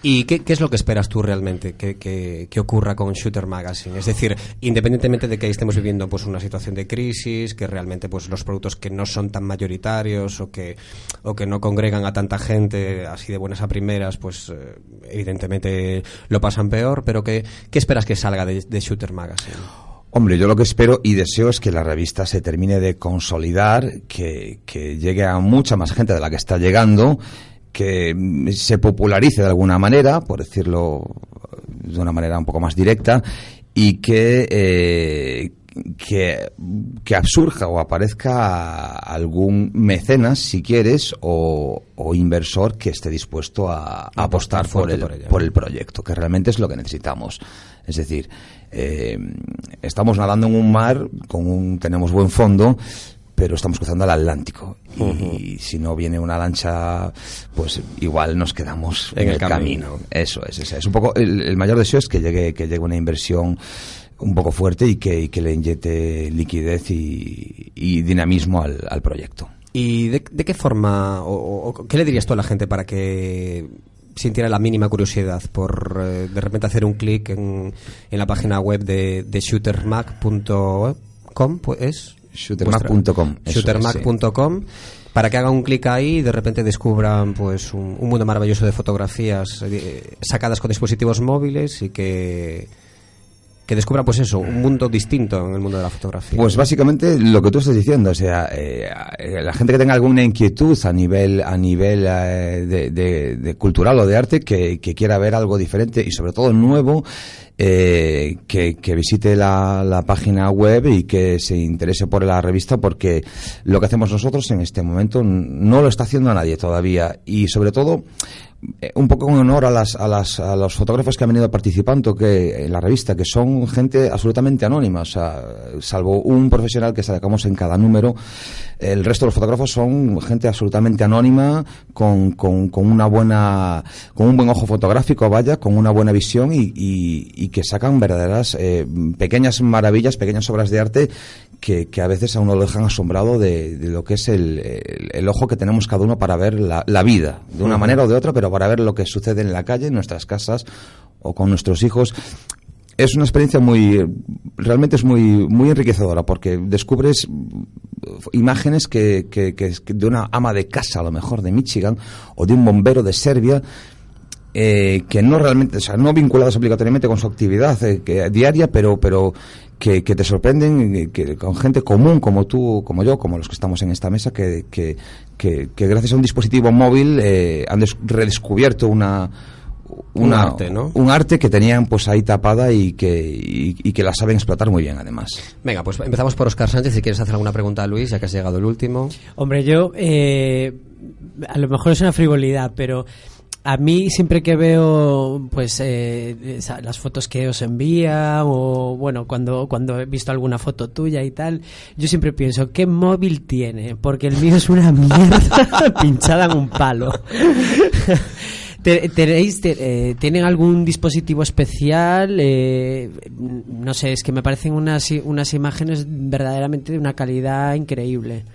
¿Y qué, qué es lo que esperas tú realmente que, que- que ocurra con Shooter Magazine? Es decir, independientemente de que estemos viviendo pues una situación de crisis, que realmente pues los productos que no son tan mayoritarios o que, o que no congregan a tanta gente así de buenas a primeras, pues eh, evidentemente lo pasan peor, pero ¿qué, qué esperas que salga de, Shooter Magazine? Hombre, yo lo que espero y deseo es que la revista se termine de consolidar, que, que llegue a mucha más gente de la que está llegando, que se popularice de alguna manera, por decirlo de una manera un poco más directa, y que, eh, que, que absurja o aparezca algún mecenas, si quieres, o, o inversor que esté dispuesto a, a apostar por el, por el proyecto, que realmente es lo que necesitamos. Es decir, eh, estamos nadando en un mar, con un, tenemos buen fondo, pero estamos cruzando el Atlántico. Y si no viene una lancha, pues igual nos quedamos en, En el, camino. camino. Eso es, ese es un poco el, el mayor deseo es que llegue que llegue una inversión un poco fuerte y que, y que le inyecte liquidez y, y dinamismo al, al proyecto. ¿Y de, de qué forma, o, qué le dirías tú a la gente para que sintiera la mínima curiosidad por eh, de repente hacer un clic en, en la página web de, de shootermac.com, pues es Shootermac.com, shootermac.com para que hagan un clic ahí y de repente descubran pues un, un mundo maravilloso de fotografías eh, sacadas con dispositivos móviles y que que descubran pues eso, un mundo distinto en el mundo de la fotografía. Pues básicamente lo que tú estás diciendo, o sea, eh, eh, la gente que tenga alguna inquietud a nivel a nivel eh, de, de- de cultural o de arte que, que quiera ver algo diferente y sobre todo nuevo, eh, que, que visite la, la página web y que se interese por la revista porque lo que hacemos nosotros en este momento no lo está haciendo nadie todavía y sobre todo eh, un poco en honor a, las, a, las, a los fotógrafos que han venido participando que, en la revista, que son gente absolutamente anónima, o sea, salvo un profesional que sacamos en cada número, el resto de los fotógrafos son gente absolutamente anónima, con, con, con una buena, con un buen ojo fotográfico, vaya, con una buena visión y, y, y que sacan verdaderas eh, pequeñas maravillas, pequeñas obras de arte que, que a veces a uno lo dejan asombrado de, de lo que es el, el- el ojo que tenemos cada uno para ver la, la vida, de una manera o de otra, pero para ver lo que sucede en la calle, en nuestras casas o con nuestros hijos. Es una experiencia muy, realmente es muy, muy enriquecedora porque descubres imágenes que, que- que- que de una ama de casa, a lo mejor de Michigan, o de un bombero de Serbia, eh, que no realmente, o sea, no vinculados obligatoriamente con su actividad eh, que- diaria, pero, pero que, que te sorprenden eh, que, con gente común como tú, como yo, como los que estamos en esta mesa, que, que, que, que gracias a un dispositivo móvil eh, han des- redescubierto una, Un arte, ¿no? un arte que tenían pues ahí tapada y que, y, y que la saben explotar muy bien además. Venga, pues empezamos por Oscar Sánchez. Si quieres hacer alguna pregunta a Luis, ya que has llegado el último. Hombre, yo, eh, a lo mejor es una frivolidad, pero a mí siempre que veo pues eh, las fotos que os envían o bueno, cuando, cuando he visto alguna foto tuya y tal, yo siempre pienso, ¿qué móvil tiene? Porque el mío es una mierda pinchada en un palo. Te- ¿Tenéis, te- eh, ¿Tienen algún dispositivo especial? Eh, no sé, es que me parecen unas, unas imágenes verdaderamente de una calidad increíble.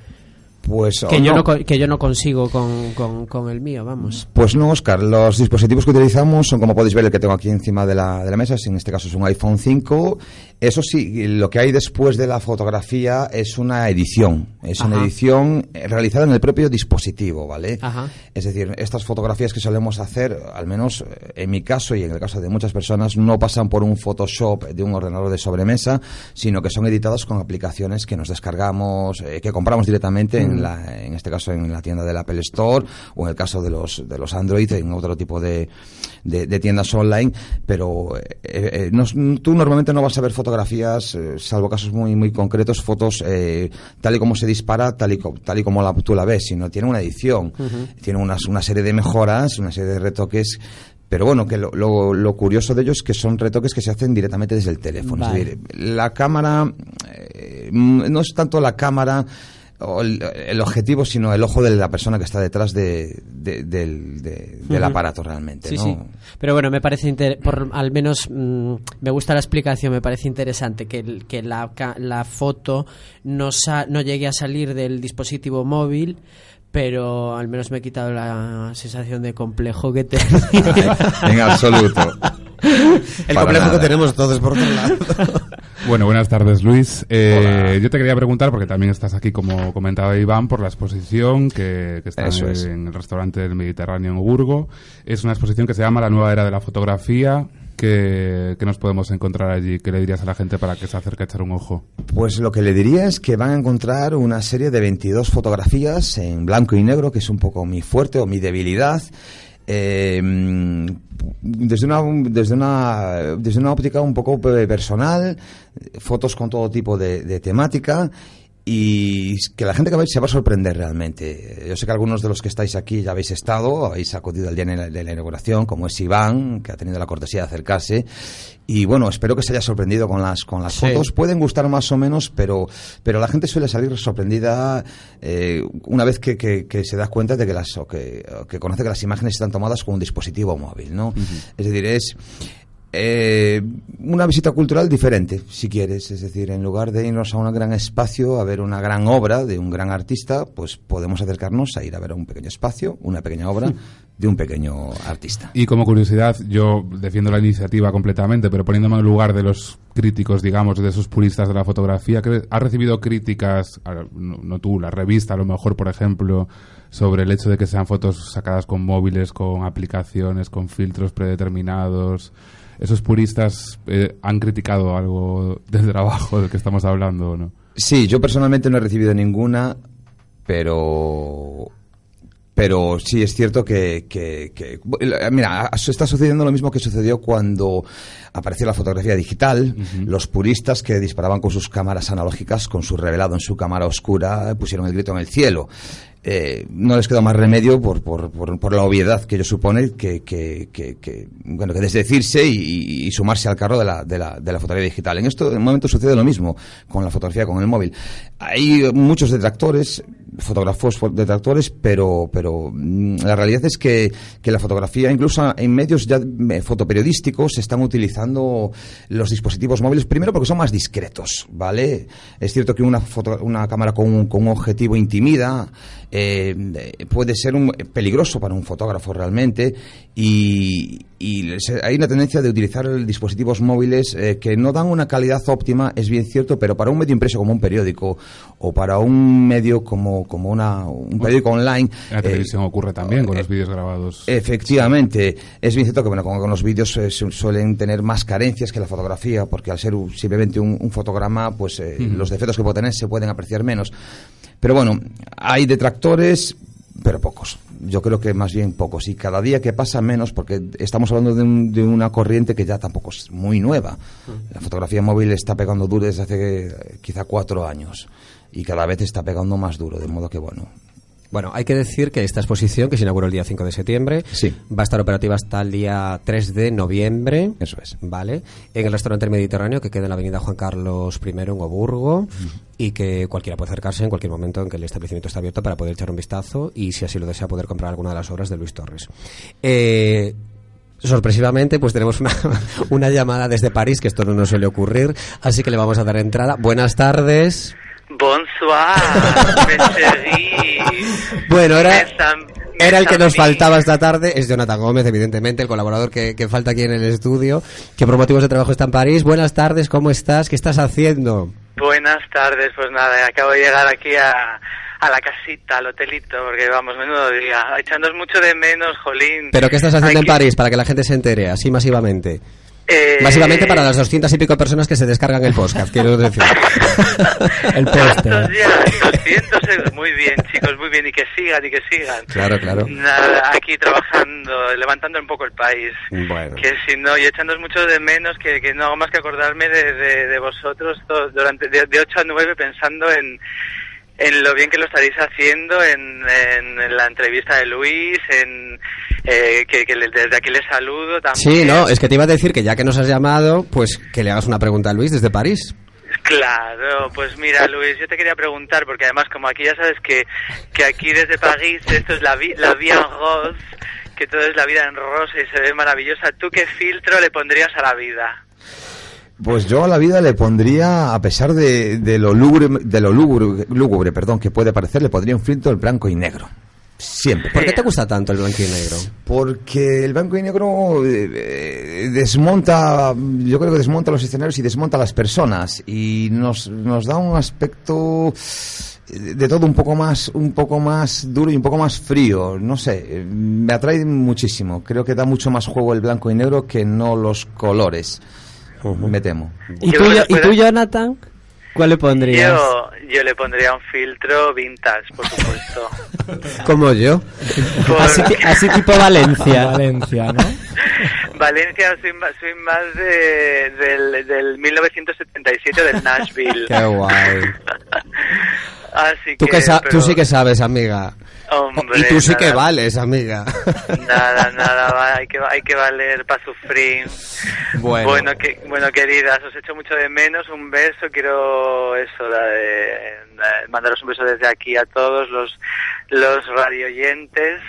Pues, Que, yo no. que yo no consigo con, con, con el mío, vamos. Pues no, Oscar. Los dispositivos que utilizamos son, como podéis ver, el que tengo aquí encima de la, de la mesa. En este caso es un iPhone 5. Eso sí, lo que hay después de la fotografía es una edición. Es una edición realizada en el propio dispositivo, ¿vale? Ajá. Es decir, estas fotografías que solemos hacer, al menos eh, en mi caso y en el caso de muchas personas, no pasan por un Photoshop de un ordenador de sobremesa, sino que son editadas con aplicaciones que nos descargamos, eh, que compramos directamente en, en, la, en este caso en la tienda del Apple Store o en el caso de los, de los Android en otro tipo de, de, de tiendas online, pero eh, eh, no- tú normalmente no vas a ver fotografías, eh, salvo casos muy, muy concretos, fotos eh, tal y como se dispara, tal y, tal y como la, tú la ves, sino tiene una edición, tiene unas, una serie de mejoras, una serie de retoques pero bueno, que lo, lo- lo curioso de ello es que son retoques que se hacen directamente desde el teléfono. Vale. Es decir, la cámara eh, no es tanto la cámara o el, el objetivo, sino el ojo de la persona que está detrás de, de- del, de- del Ujú. aparato realmente. Sí, ¿no? sí. Pero bueno, me parece, inter- por, al menos mm, me gusta la explicación, me parece interesante que, el- que la, ca- la foto no, sa- no llegue a salir del dispositivo móvil, pero al menos me he quitado la sensación de complejo que tenía. en absoluto. El Para complejo nada. que tenemos todos por otro lado. Bueno, buenas tardes, Luis. Eh, yo te quería preguntar, porque también estás aquí, como comentaba Iván, por la exposición que, que está Eso en, es. en el restaurante del Mediterráneo en Burgo. Es una exposición que se llama La nueva era de la fotografía. que que nos podemos encontrar allí? ¿Qué le dirías a la gente para que se acerque a echar un ojo? Pues lo que le diría es que van a encontrar una serie de 22 fotografías en blanco y negro, que es un poco mi fuerte o mi debilidad. Eh, desde una desde una desde una óptica un poco personal fotos con todo tipo de, de temática y que la gente que va a ir se va a sorprender realmente. Yo sé que algunos de los que estáis aquí ya habéis estado, habéis acudido al día de la, inauguración, como es Iván, que ha tenido la cortesía de acercarse. Y bueno, espero que se haya sorprendido con las, con las Sí. fotos. Pueden gustar más o menos, pero, pero la gente suele salir sorprendida eh, una vez que, que- que se da cuenta de que las, o que, o que conoce que las imágenes están tomadas con un dispositivo móvil, ¿no? Es decir, es, eh, una visita cultural diferente, si quieres. Es decir, en lugar de irnos a un gran espacio a ver una gran obra de un gran artista, pues podemos acercarnos a ir a ver un pequeño espacio, una pequeña obra de un pequeño artista. Y como curiosidad, yo defiendo la iniciativa completamente, pero poniéndome en el lugar de los críticos, digamos, de esos puristas de la fotografía, que ha recibido críticas, no tú, la revista, a lo mejor, por ejemplo, sobre el hecho de que sean fotos sacadas con móviles, con aplicaciones, con filtros predeterminados. ¿Esos puristas eh, han criticado algo del trabajo del que estamos hablando o no? Sí, yo personalmente no he recibido ninguna, pero pero sí es cierto que, que- que- mira, está sucediendo lo mismo que sucedió cuando apareció la fotografía digital. Los puristas que disparaban con sus cámaras analógicas, con su revelado en su cámara oscura, pusieron el grito en el cielo. Eh, no les quedó más remedio por, por, por, por la obviedad que ello supone que, que, que, que, bueno, que desdecirse y, y sumarse al carro de la, de, la, de la fotografía digital. En esto, en un momento sucede lo mismo con la fotografía con el móvil. Hay muchos detractores, fotógrafos fo- detractores, pero, pero mm, la realidad es que, que la fotografía, incluso en medios ya eh, fotoperiodísticos, se están utilizando los dispositivos móviles, primero porque son más discretos, ¿vale? Es cierto que una, foto- una cámara con un, con un objetivo intimida, eh, puede ser un, peligroso para un fotógrafo realmente y, y hay una tendencia de utilizar dispositivos móviles eh, que no dan una calidad óptima, es bien cierto, pero para un medio impreso como un periódico o para un medio como, como una, un periódico online... En la eh, televisión ocurre también con eh, los vídeos grabados. Efectivamente, es bien cierto que bueno, con, con los vídeos eh, su- suelen tener más carencias que la fotografía, porque al ser simplemente un, un fotograma, pues eh, los defectos que puede tener se pueden apreciar menos. Pero bueno, hay detractores, pero pocos. Yo creo que más bien pocos. Y cada día que pasa menos, porque estamos hablando de, un- de una corriente que ya tampoco es muy nueva. La fotografía móvil está pegando duro desde hace quizá cuatro años. Y cada vez está pegando más duro, de modo que bueno. Bueno, hay que decir que esta exposición, que se inauguró el día 5 de septiembre, Sí. va a estar operativa hasta el día 3 de noviembre. Eso es. ¿Vale? En el restaurante Mediterráneo, que queda en la avenida Juan Carlos I en Oburgo, y que cualquiera puede acercarse en cualquier momento en que el establecimiento está abierto para poder echar un vistazo y, si así lo desea, poder comprar alguna de las obras de Luis Torres. Eh, sorpresivamente, pues tenemos una, una llamada desde París, que esto no nos suele ocurrir, así que le vamos a dar entrada. Buenas tardes. Bonsoir. Bueno, am- era el que nos faltaba esta tarde. Es Jonathan Gómez, evidentemente, el colaborador que, que falta aquí en el estudio, que por motivos de trabajo está en París. Buenas tardes, ¿cómo estás? ¿Qué estás haciendo? Buenas tardes, pues nada, acabo de llegar aquí a, a la casita, al hotelito, porque vamos, menudo día. Echándonos mucho de menos, jolín. ¿Pero qué estás haciendo en París para que la gente se entere, así masivamente? Eh, Básicamente para las doscientas y pico personas que se descargan el podcast, quiero decir. El. 200 euros. Muy bien, chicos, muy bien. Y que sigan, y que sigan. Claro, claro. Nada, aquí trabajando, levantando un poco el país. Bueno. Que si no, y echándoos mucho de menos, que, que no hago más que acordarme de, de, de vosotros durante de, de 8 a 9 pensando en, en lo bien que lo estaréis haciendo, en, en, en la entrevista de Luis, en eh, que, que desde aquí les saludo también. Sí, no, es que te iba a decir que ya que nos has llamado, pues que le hagas una pregunta a Luis desde París. Claro, pues mira Luis, yo te quería preguntar, porque además como aquí ya sabes que, que aquí desde París esto es la, vi- la vida en rose, que todo es la vida en rosa y se ve maravillosa, ¿tú qué filtro le pondrías a la vida? Pues yo a la vida le pondría, a pesar de, de lo lúgubre, de lo lúgubre, lúgubre, perdón, que puede parecer, le pondría un filtro el blanco y negro. Siempre. ¿Por qué te gusta tanto el blanco y negro? Porque el blanco y negro eh, eh, desmonta, yo creo que desmonta los escenarios y desmonta las personas y nos, nos da un aspecto eh, de todo un poco más un poco más duro y un poco más frío no sé me atrae muchísimo creo que da mucho más juego el blanco y negro que no los colores me temo ¿Y tú, ¿Y tú, Jonathan? ¿Cuál le pondrías? Yo, yo le pondría un filtro vintage, por supuesto. Como yo. Por- Así, así tipo Valencia. Valencia, ¿no? Valencia soy, soy más de, del, del 1977 del Nashville. Qué guay. Así Tú, que, que pero- tú sí que sabes, amiga. Hombre, y tú sí que nada. vales, amiga. Nada, nada, va, hay que, hay que valer para sufrir. Bueno. Bueno, que, bueno, queridas, os echo mucho de menos. Un beso, quiero eso, la de, eh, mandaros un beso desde aquí a todos los, los radioyentes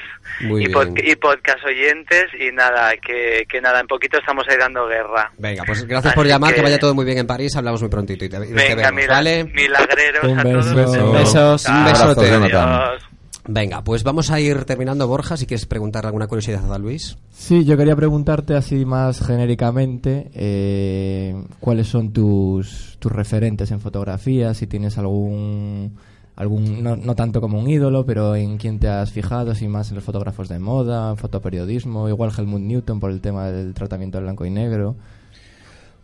Muy y, pod- y podcast oyentes. Y nada, que, que nada, en poquito estamos ahí dando guerra. Venga, pues gracias por Así llamar, que... que- vaya todo muy bien en París, hablamos muy prontito y te, y te Venga, vemos, mira, ¿vale? milagreros Un a beso. todos. Besos. Un besote. Adiós. Venga, pues vamos a ir terminando, Borja, si quieres preguntar alguna curiosidad a Luis. Sí, yo quería preguntarte así más genéricamente eh, cuáles son tus, tus referentes en fotografía, si tienes algún, algún no, no tanto como un ídolo, pero en quién te has fijado, si más en los fotógrafos de moda, en fotoperiodismo, igual Helmut Newton por el tema del tratamiento del blanco y negro.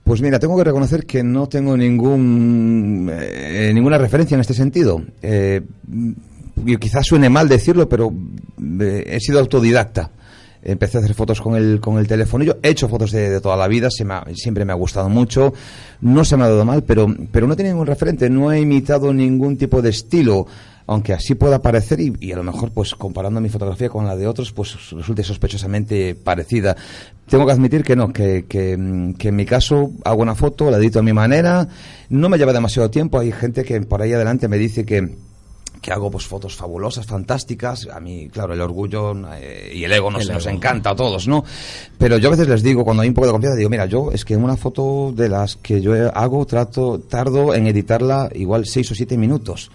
Pues mira, tengo que reconocer que no tengo ningún eh, ninguna referencia en este sentido. Eh, quizás suene mal decirlo, pero eh, he sido autodidacta. Empecé a hacer fotos con el, con el teléfono. Yo he hecho fotos de, toda la vida, se me ha- siempre me ha gustado mucho. No se me ha dado mal, pero, pero no tenía ningún referente, no he imitado ningún tipo de estilo. Aunque así pueda parecer, y, a lo mejor, pues comparando mi fotografía con la de otros, pues resulte sospechosamente parecida. Tengo que admitir que no, que, que, que en mi caso hago una foto, la edito a mi manera, no me lleva demasiado tiempo. Hay gente que por ahí adelante me dice que, que hago pues fotos fabulosas, fantásticas. A mí, claro, el orgullo eh, y el ego nos, nos encanta a todos, ¿no? Pero yo a veces les digo, cuando hay un poco de confianza, digo, mira, yo es que una foto de las que yo hago, trato, tardo en editarla igual seis o siete minutos.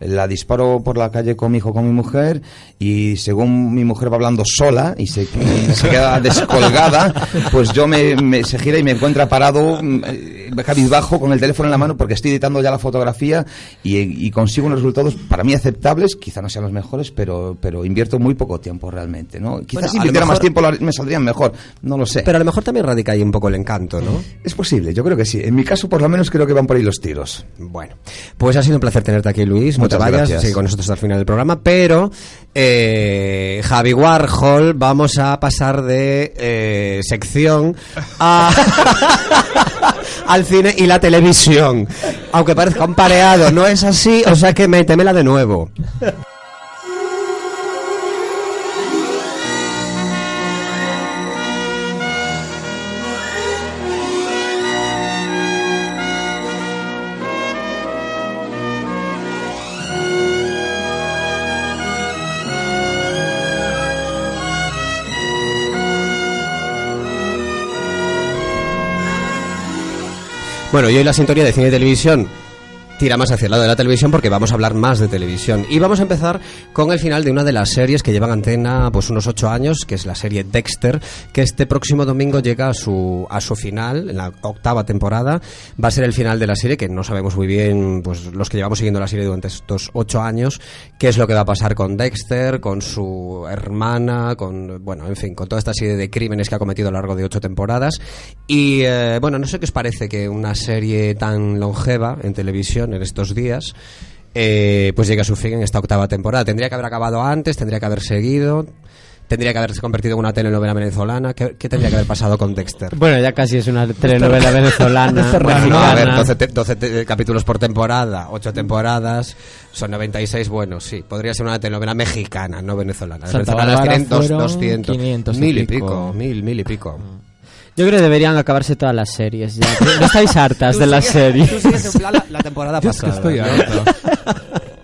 La disparo por la calle con mi hijo, con mi mujer, y según mi mujer va hablando sola y se, y se queda descolgada, pues yo me, me- se gira y me encuentra parado, mm, eh, cabizbajo, con el teléfono en la mano, porque estoy editando ya la fotografía y, y consigo unos resultados para mí aceptables, quizá no sean los mejores, pero, pero invierto muy poco tiempo realmente, ¿no? Quizás Bueno, si invirtiera más tiempo me saldrían mejor, no lo sé. Pero a lo mejor también radica ahí un poco el encanto, ¿no? es posible, yo creo que sí. En mi caso, por lo menos, creo que van por ahí los tiros. Bueno, pues ha sido un placer tenerte aquí, Luis. No te vayas, gracias. sigue con nosotros hasta el final del programa. Pero, eh, Javi Warhol, vamos a pasar de eh, sección a, al cine y la televisión. Aunque parezca un pareado, no es así, o sea que métemela de nuevo. Bueno, y la sintonía de cine y televisión tira más hacia el lado de la televisión porque vamos a hablar más de televisión. Y vamos a empezar con el final de una de las series que llevan antena pues unos ocho años, que es la serie Dexter, que este próximo domingo llega a su, a su final, en la octava temporada. Va a ser el final de la serie, que no sabemos muy bien, pues los que llevamos siguiendo la serie durante estos ocho años, qué es lo que va a pasar con Dexter, con su hermana, con, bueno, en fin, con toda esta serie de crímenes que ha cometido a lo largo de ocho temporadas. Y, eh, bueno, no sé qué os parece que una serie tan longeva en televisión en estos días, eh, pues llega a su fin en esta octava temporada. Tendría que haber acabado antes, tendría que haber seguido, tendría que haberse convertido en una telenovela venezolana. ¿Qué, qué tendría que haber pasado con Dexter? Bueno, ya casi es una telenovela venezolana. Bueno, no, a ver, mexicana. 12, te- 12 te- capítulos por temporada, 8 temporadas, son 96, bueno, sí, podría ser una telenovela mexicana, no venezolana. Las venezolanas tienen dos- fueron 200, 500 y mil y pico. pico, mil, mil y pico. Yo creo que deberían acabarse todas las series ya. ¿No estáis hartas de las series? Tú sigues en plan la, la temporada Yo es que pasada. estoy ¿no? harto.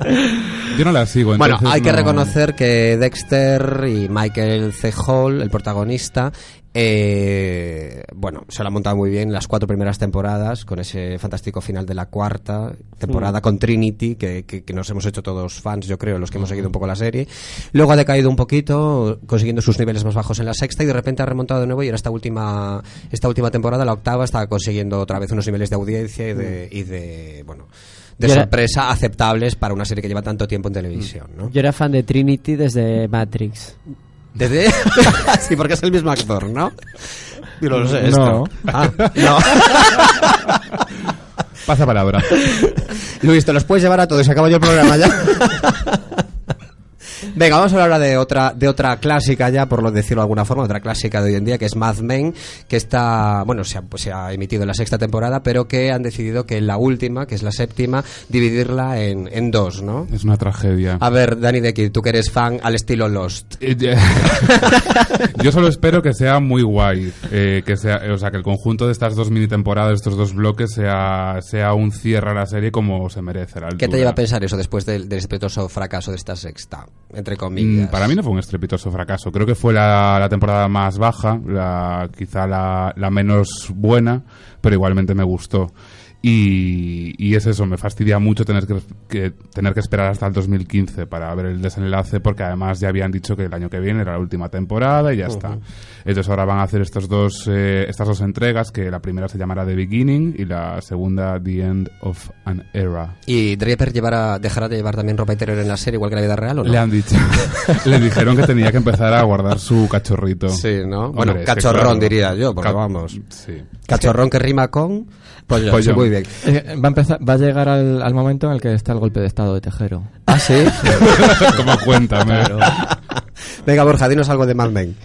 Yo no la sigo, Bueno, entonces hay que no- reconocer que Dexter y Michael C. Hall, el protagonista, eh, bueno, se lo han montado muy bien las cuatro primeras temporadas, con ese fantástico final de la cuarta temporada con Trinity, que, que- que nos hemos hecho todos fans, yo creo, los que hemos seguido un poco la serie. Luego ha decaído un poquito, consiguiendo sus niveles más bajos en la sexta, y de repente ha remontado de nuevo, y ahora esta última, esta última temporada, la octava, está consiguiendo otra vez unos niveles de audiencia y de, y de bueno, de sorpresa aceptables para una serie que lleva tanto tiempo en televisión, ¿no? Yo era fan de Trinity desde Matrix. Desde... sí, porque es el mismo actor, ¿no? Yo no lo sé. No. esto. Ah, no. Pasa palabra. Luis, te los puedes llevar a todos. Se acaba ya el programa ya. Venga, vamos a hablar ahora de otra, de otra clásica ya, por lo decirlo de alguna forma, otra clásica de hoy en día, que es Mad Men, que está, bueno, se ha, pues, se ha emitido en la sexta temporada, pero que han decidido que en la última, que es la séptima, dividirla en, en dos, ¿no? Es una tragedia. A ver, Dani Decky, tú que eres fan al estilo Lost. Eh, Yo solo espero que sea muy guay, eh, que sea, o sea, que el conjunto de estas dos mini temporadas, estos dos bloques, sea, sea un cierre a la serie como se merece. la ¿Qué te lleva a pensar eso después del, del fracaso de esta sexta? Entre Mm, comillas. Para mí no fue un estrepitoso fracaso. Creo que fue la, la temporada más baja, la, quizá la, la menos buena, pero igualmente me gustó. Y, y es eso, me fastidia mucho tener que, que- tener que esperar hasta el 2015 para ver el desenlace, porque además ya habían dicho que el año que viene era la última temporada y ya está. Entonces ahora van a hacer estos dos, eh, estas dos entregas, que la primera se llamará The Beginning y la segunda The End of an Era. ¿Y Draper llevará, dejará de llevar también ropa interior en la serie, igual que en la vida real o no? Le han dicho, le dijeron que tenía que empezar a guardar su cachorrito. Sí, ¿no? Hombre, bueno, cachorrón claro, diría yo, porque ca- vamos. Sí. Cachorrón que rima con... Pues sí, muy bien. Eh, va, a empezar, va a llegar al, al momento en el que está el golpe de estado de Tejero. ¿Ah, sí? Como cuéntame. Venga, Borja, dinos algo de Mad Men.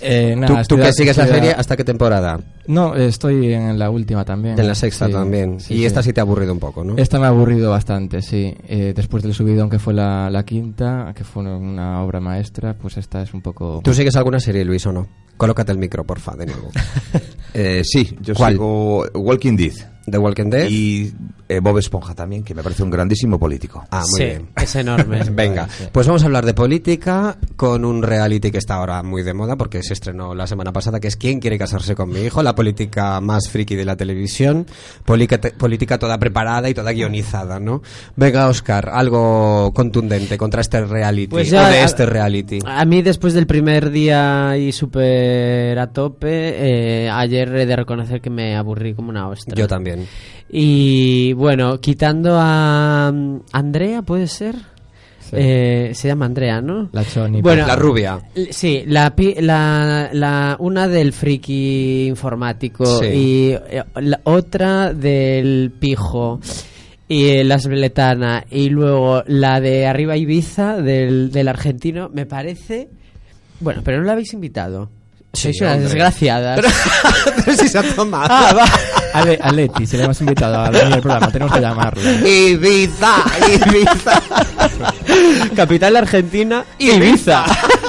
Eh, nada, ¿Tú, tú que sigues la serie, ¿hasta qué temporada? No, estoy en la última también. En la sexta Sí, también. sí, y sí. esta sí te ha aburrido un poco, ¿no? Esta me ha aburrido bastante, sí. Eh, después del subidón que fue la, la quinta, que fue una, una obra maestra, pues esta es un poco... ¿Tú sigues alguna serie, Luis, o no? Colócate el micro, porfa, de nuevo. Eh, sí, yo ¿Cuál? sigo Walking Dead. The Walking Dead. Y eh, Bob Esponja también, que me parece un grandísimo político. Ah, muy Sí, bien. es enorme. Venga, pues vamos a hablar de política con un reality que está ahora muy de moda porque se estrenó la semana pasada, que es ¿Quién quiere casarse con mi hijo? La política más friki de la televisión, política, política toda preparada y toda guionizada, ¿no? Venga, Oscar, algo contundente contra este reality Pues o de a- este reality. A mí después del primer día y súper a tope, eh, ayer he de reconocer que me aburrí como una ostra. Yo también. Y bueno, quitando a mm, Andrea, ¿puede ser? Eh, se llama Andrea, ¿no? La Choni. Bueno, La rubia. Sí, la, la, la- una del friki informático Sí. y eh, la otra del pijo y eh, la esbeletana y luego la de arriba Ibiza del, del argentino me parece bueno pero no la habéis invitado Sí, sois unas hombre. desgraciadas Pero si se ha tomado. ah va A, Le- a Leti, se le hemos invitado al programa, tenemos que llamarla. Ibiza, Ibiza. capital Argentina Ibiza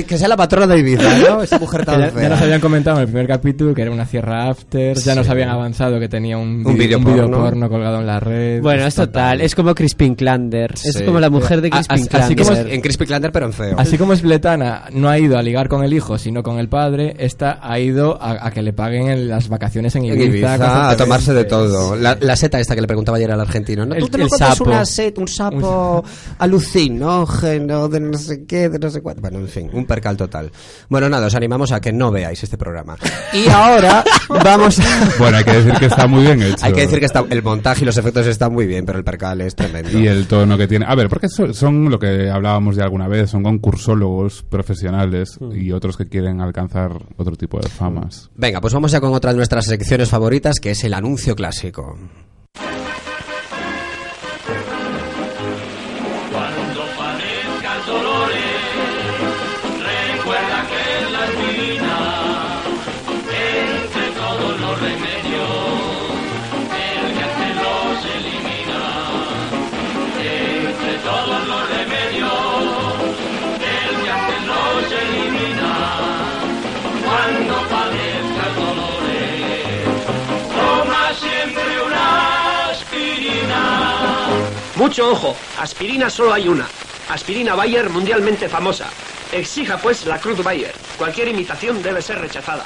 que, que sea la patrona de Ibiza, ¿no? Esa mujer tan ya, ya fea. nos habían comentado en el primer capítulo que era una sierra after, ya nos habían avanzado que tenía un, Un vi- vídeo un vídeo porno. porno colgado en la red. Bueno, es total. Es como Crispin Klander. Es como la mujer de Crispin as- así como Klander. es- En Crispy Klander, pero en feo. Así como Spletana no ha ido a ligar con el hijo, sino con el padre, esta ha ido a, a que le paguen en las vacaciones en En Ibiza. Ibiza, a tomarse de todo. La, la seta esta que le preguntaba ayer al argentino. ¿no? El- Tú te el sapo. una seta, un sapo alucinógeno de no sé qué, de no sé cuánto. Bueno, en fin, un percal total. Bueno, nada, os animamos a que no veáis este programa. Y ahora vamos a... Bueno, hay que decir que está muy bien hecho. Hay que decir que está, el montaje y los efectos están muy bien, pero el percal es tremendo. Y el tono que tiene. A ver, porque son, son lo que hablábamos ya alguna vez, son concursólogos profesionales Mm. y otros que quieren alcanzar otro tipo de famas. Venga, pues vamos ya con otra de nuestras secciones favoritas, que es el anuncio clásico. Mucho ojo, aspirina solo hay una. Aspirina Bayer mundialmente famosa. Exija pues la Cruz Bayer. Cualquier imitación debe ser rechazada.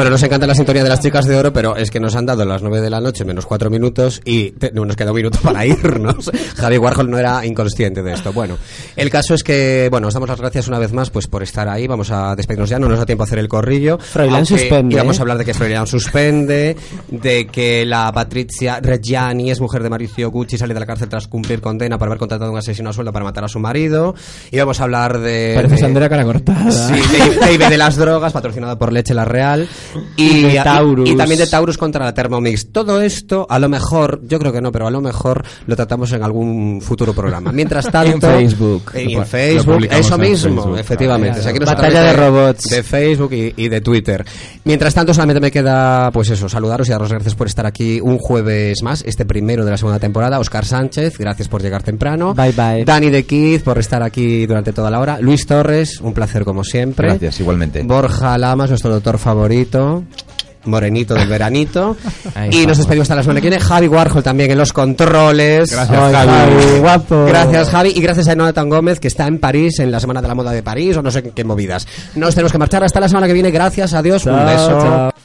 Bueno, nos encanta la sintonía de las chicas de oro, pero es que nos han dado las 9 de la noche menos 4 minutos y te- no, nos queda un minuto para irnos. Javi Warhol no era inconsciente de esto. Bueno, el caso es que, bueno, os damos las gracias una vez más pues por estar ahí. Vamos a despedirnos ya, no nos da tiempo a hacer el corrillo. Froilán suspende, Íbamos ¿eh? a hablar de que Froilán suspende, de que la Patricia Reggiani es mujer de Mauricio Gucci, sale de la cárcel tras cumplir condena por haber contratado a un asesino a sueldo para matar a su marido. Íbamos a hablar de... Pareces de- Andrea cara cortada. Sí, de, de de las drogas, patrocinado por Leche La Real. Y, Y de Taurus. y también de Taurus contra la Thermomix. Todo esto, a lo mejor, yo creo que no, pero a lo mejor lo tratamos en algún futuro programa. Mientras tanto. En Facebook. En, Facebook, eso mismo, Facebook. efectivamente. O sea, Batalla de robots. De Facebook y, y de Twitter. Mientras tanto, solamente me queda, pues eso, saludaros y daros las gracias por estar aquí un jueves más, este primero de la segunda temporada. Oscar Sánchez, gracias por llegar temprano. Bye, bye. Dani de Kid, por estar aquí durante toda la hora. Luis Torres, un placer como siempre. Gracias, igualmente. Borja Lamas, nuestro doctor favorito. Morenito del veranito. Ahí y nos despedimos hasta la semana que viene. Javi Warhol también en los controles. Gracias, Ay, Javi. guapo. Gracias, Javi. Y gracias a Jonathan Gómez, que está en París, en la Semana de la Moda de París, o no sé qué movidas. Nos tenemos que marchar hasta la semana que viene. Gracias, adiós. un Chao, beso. chao.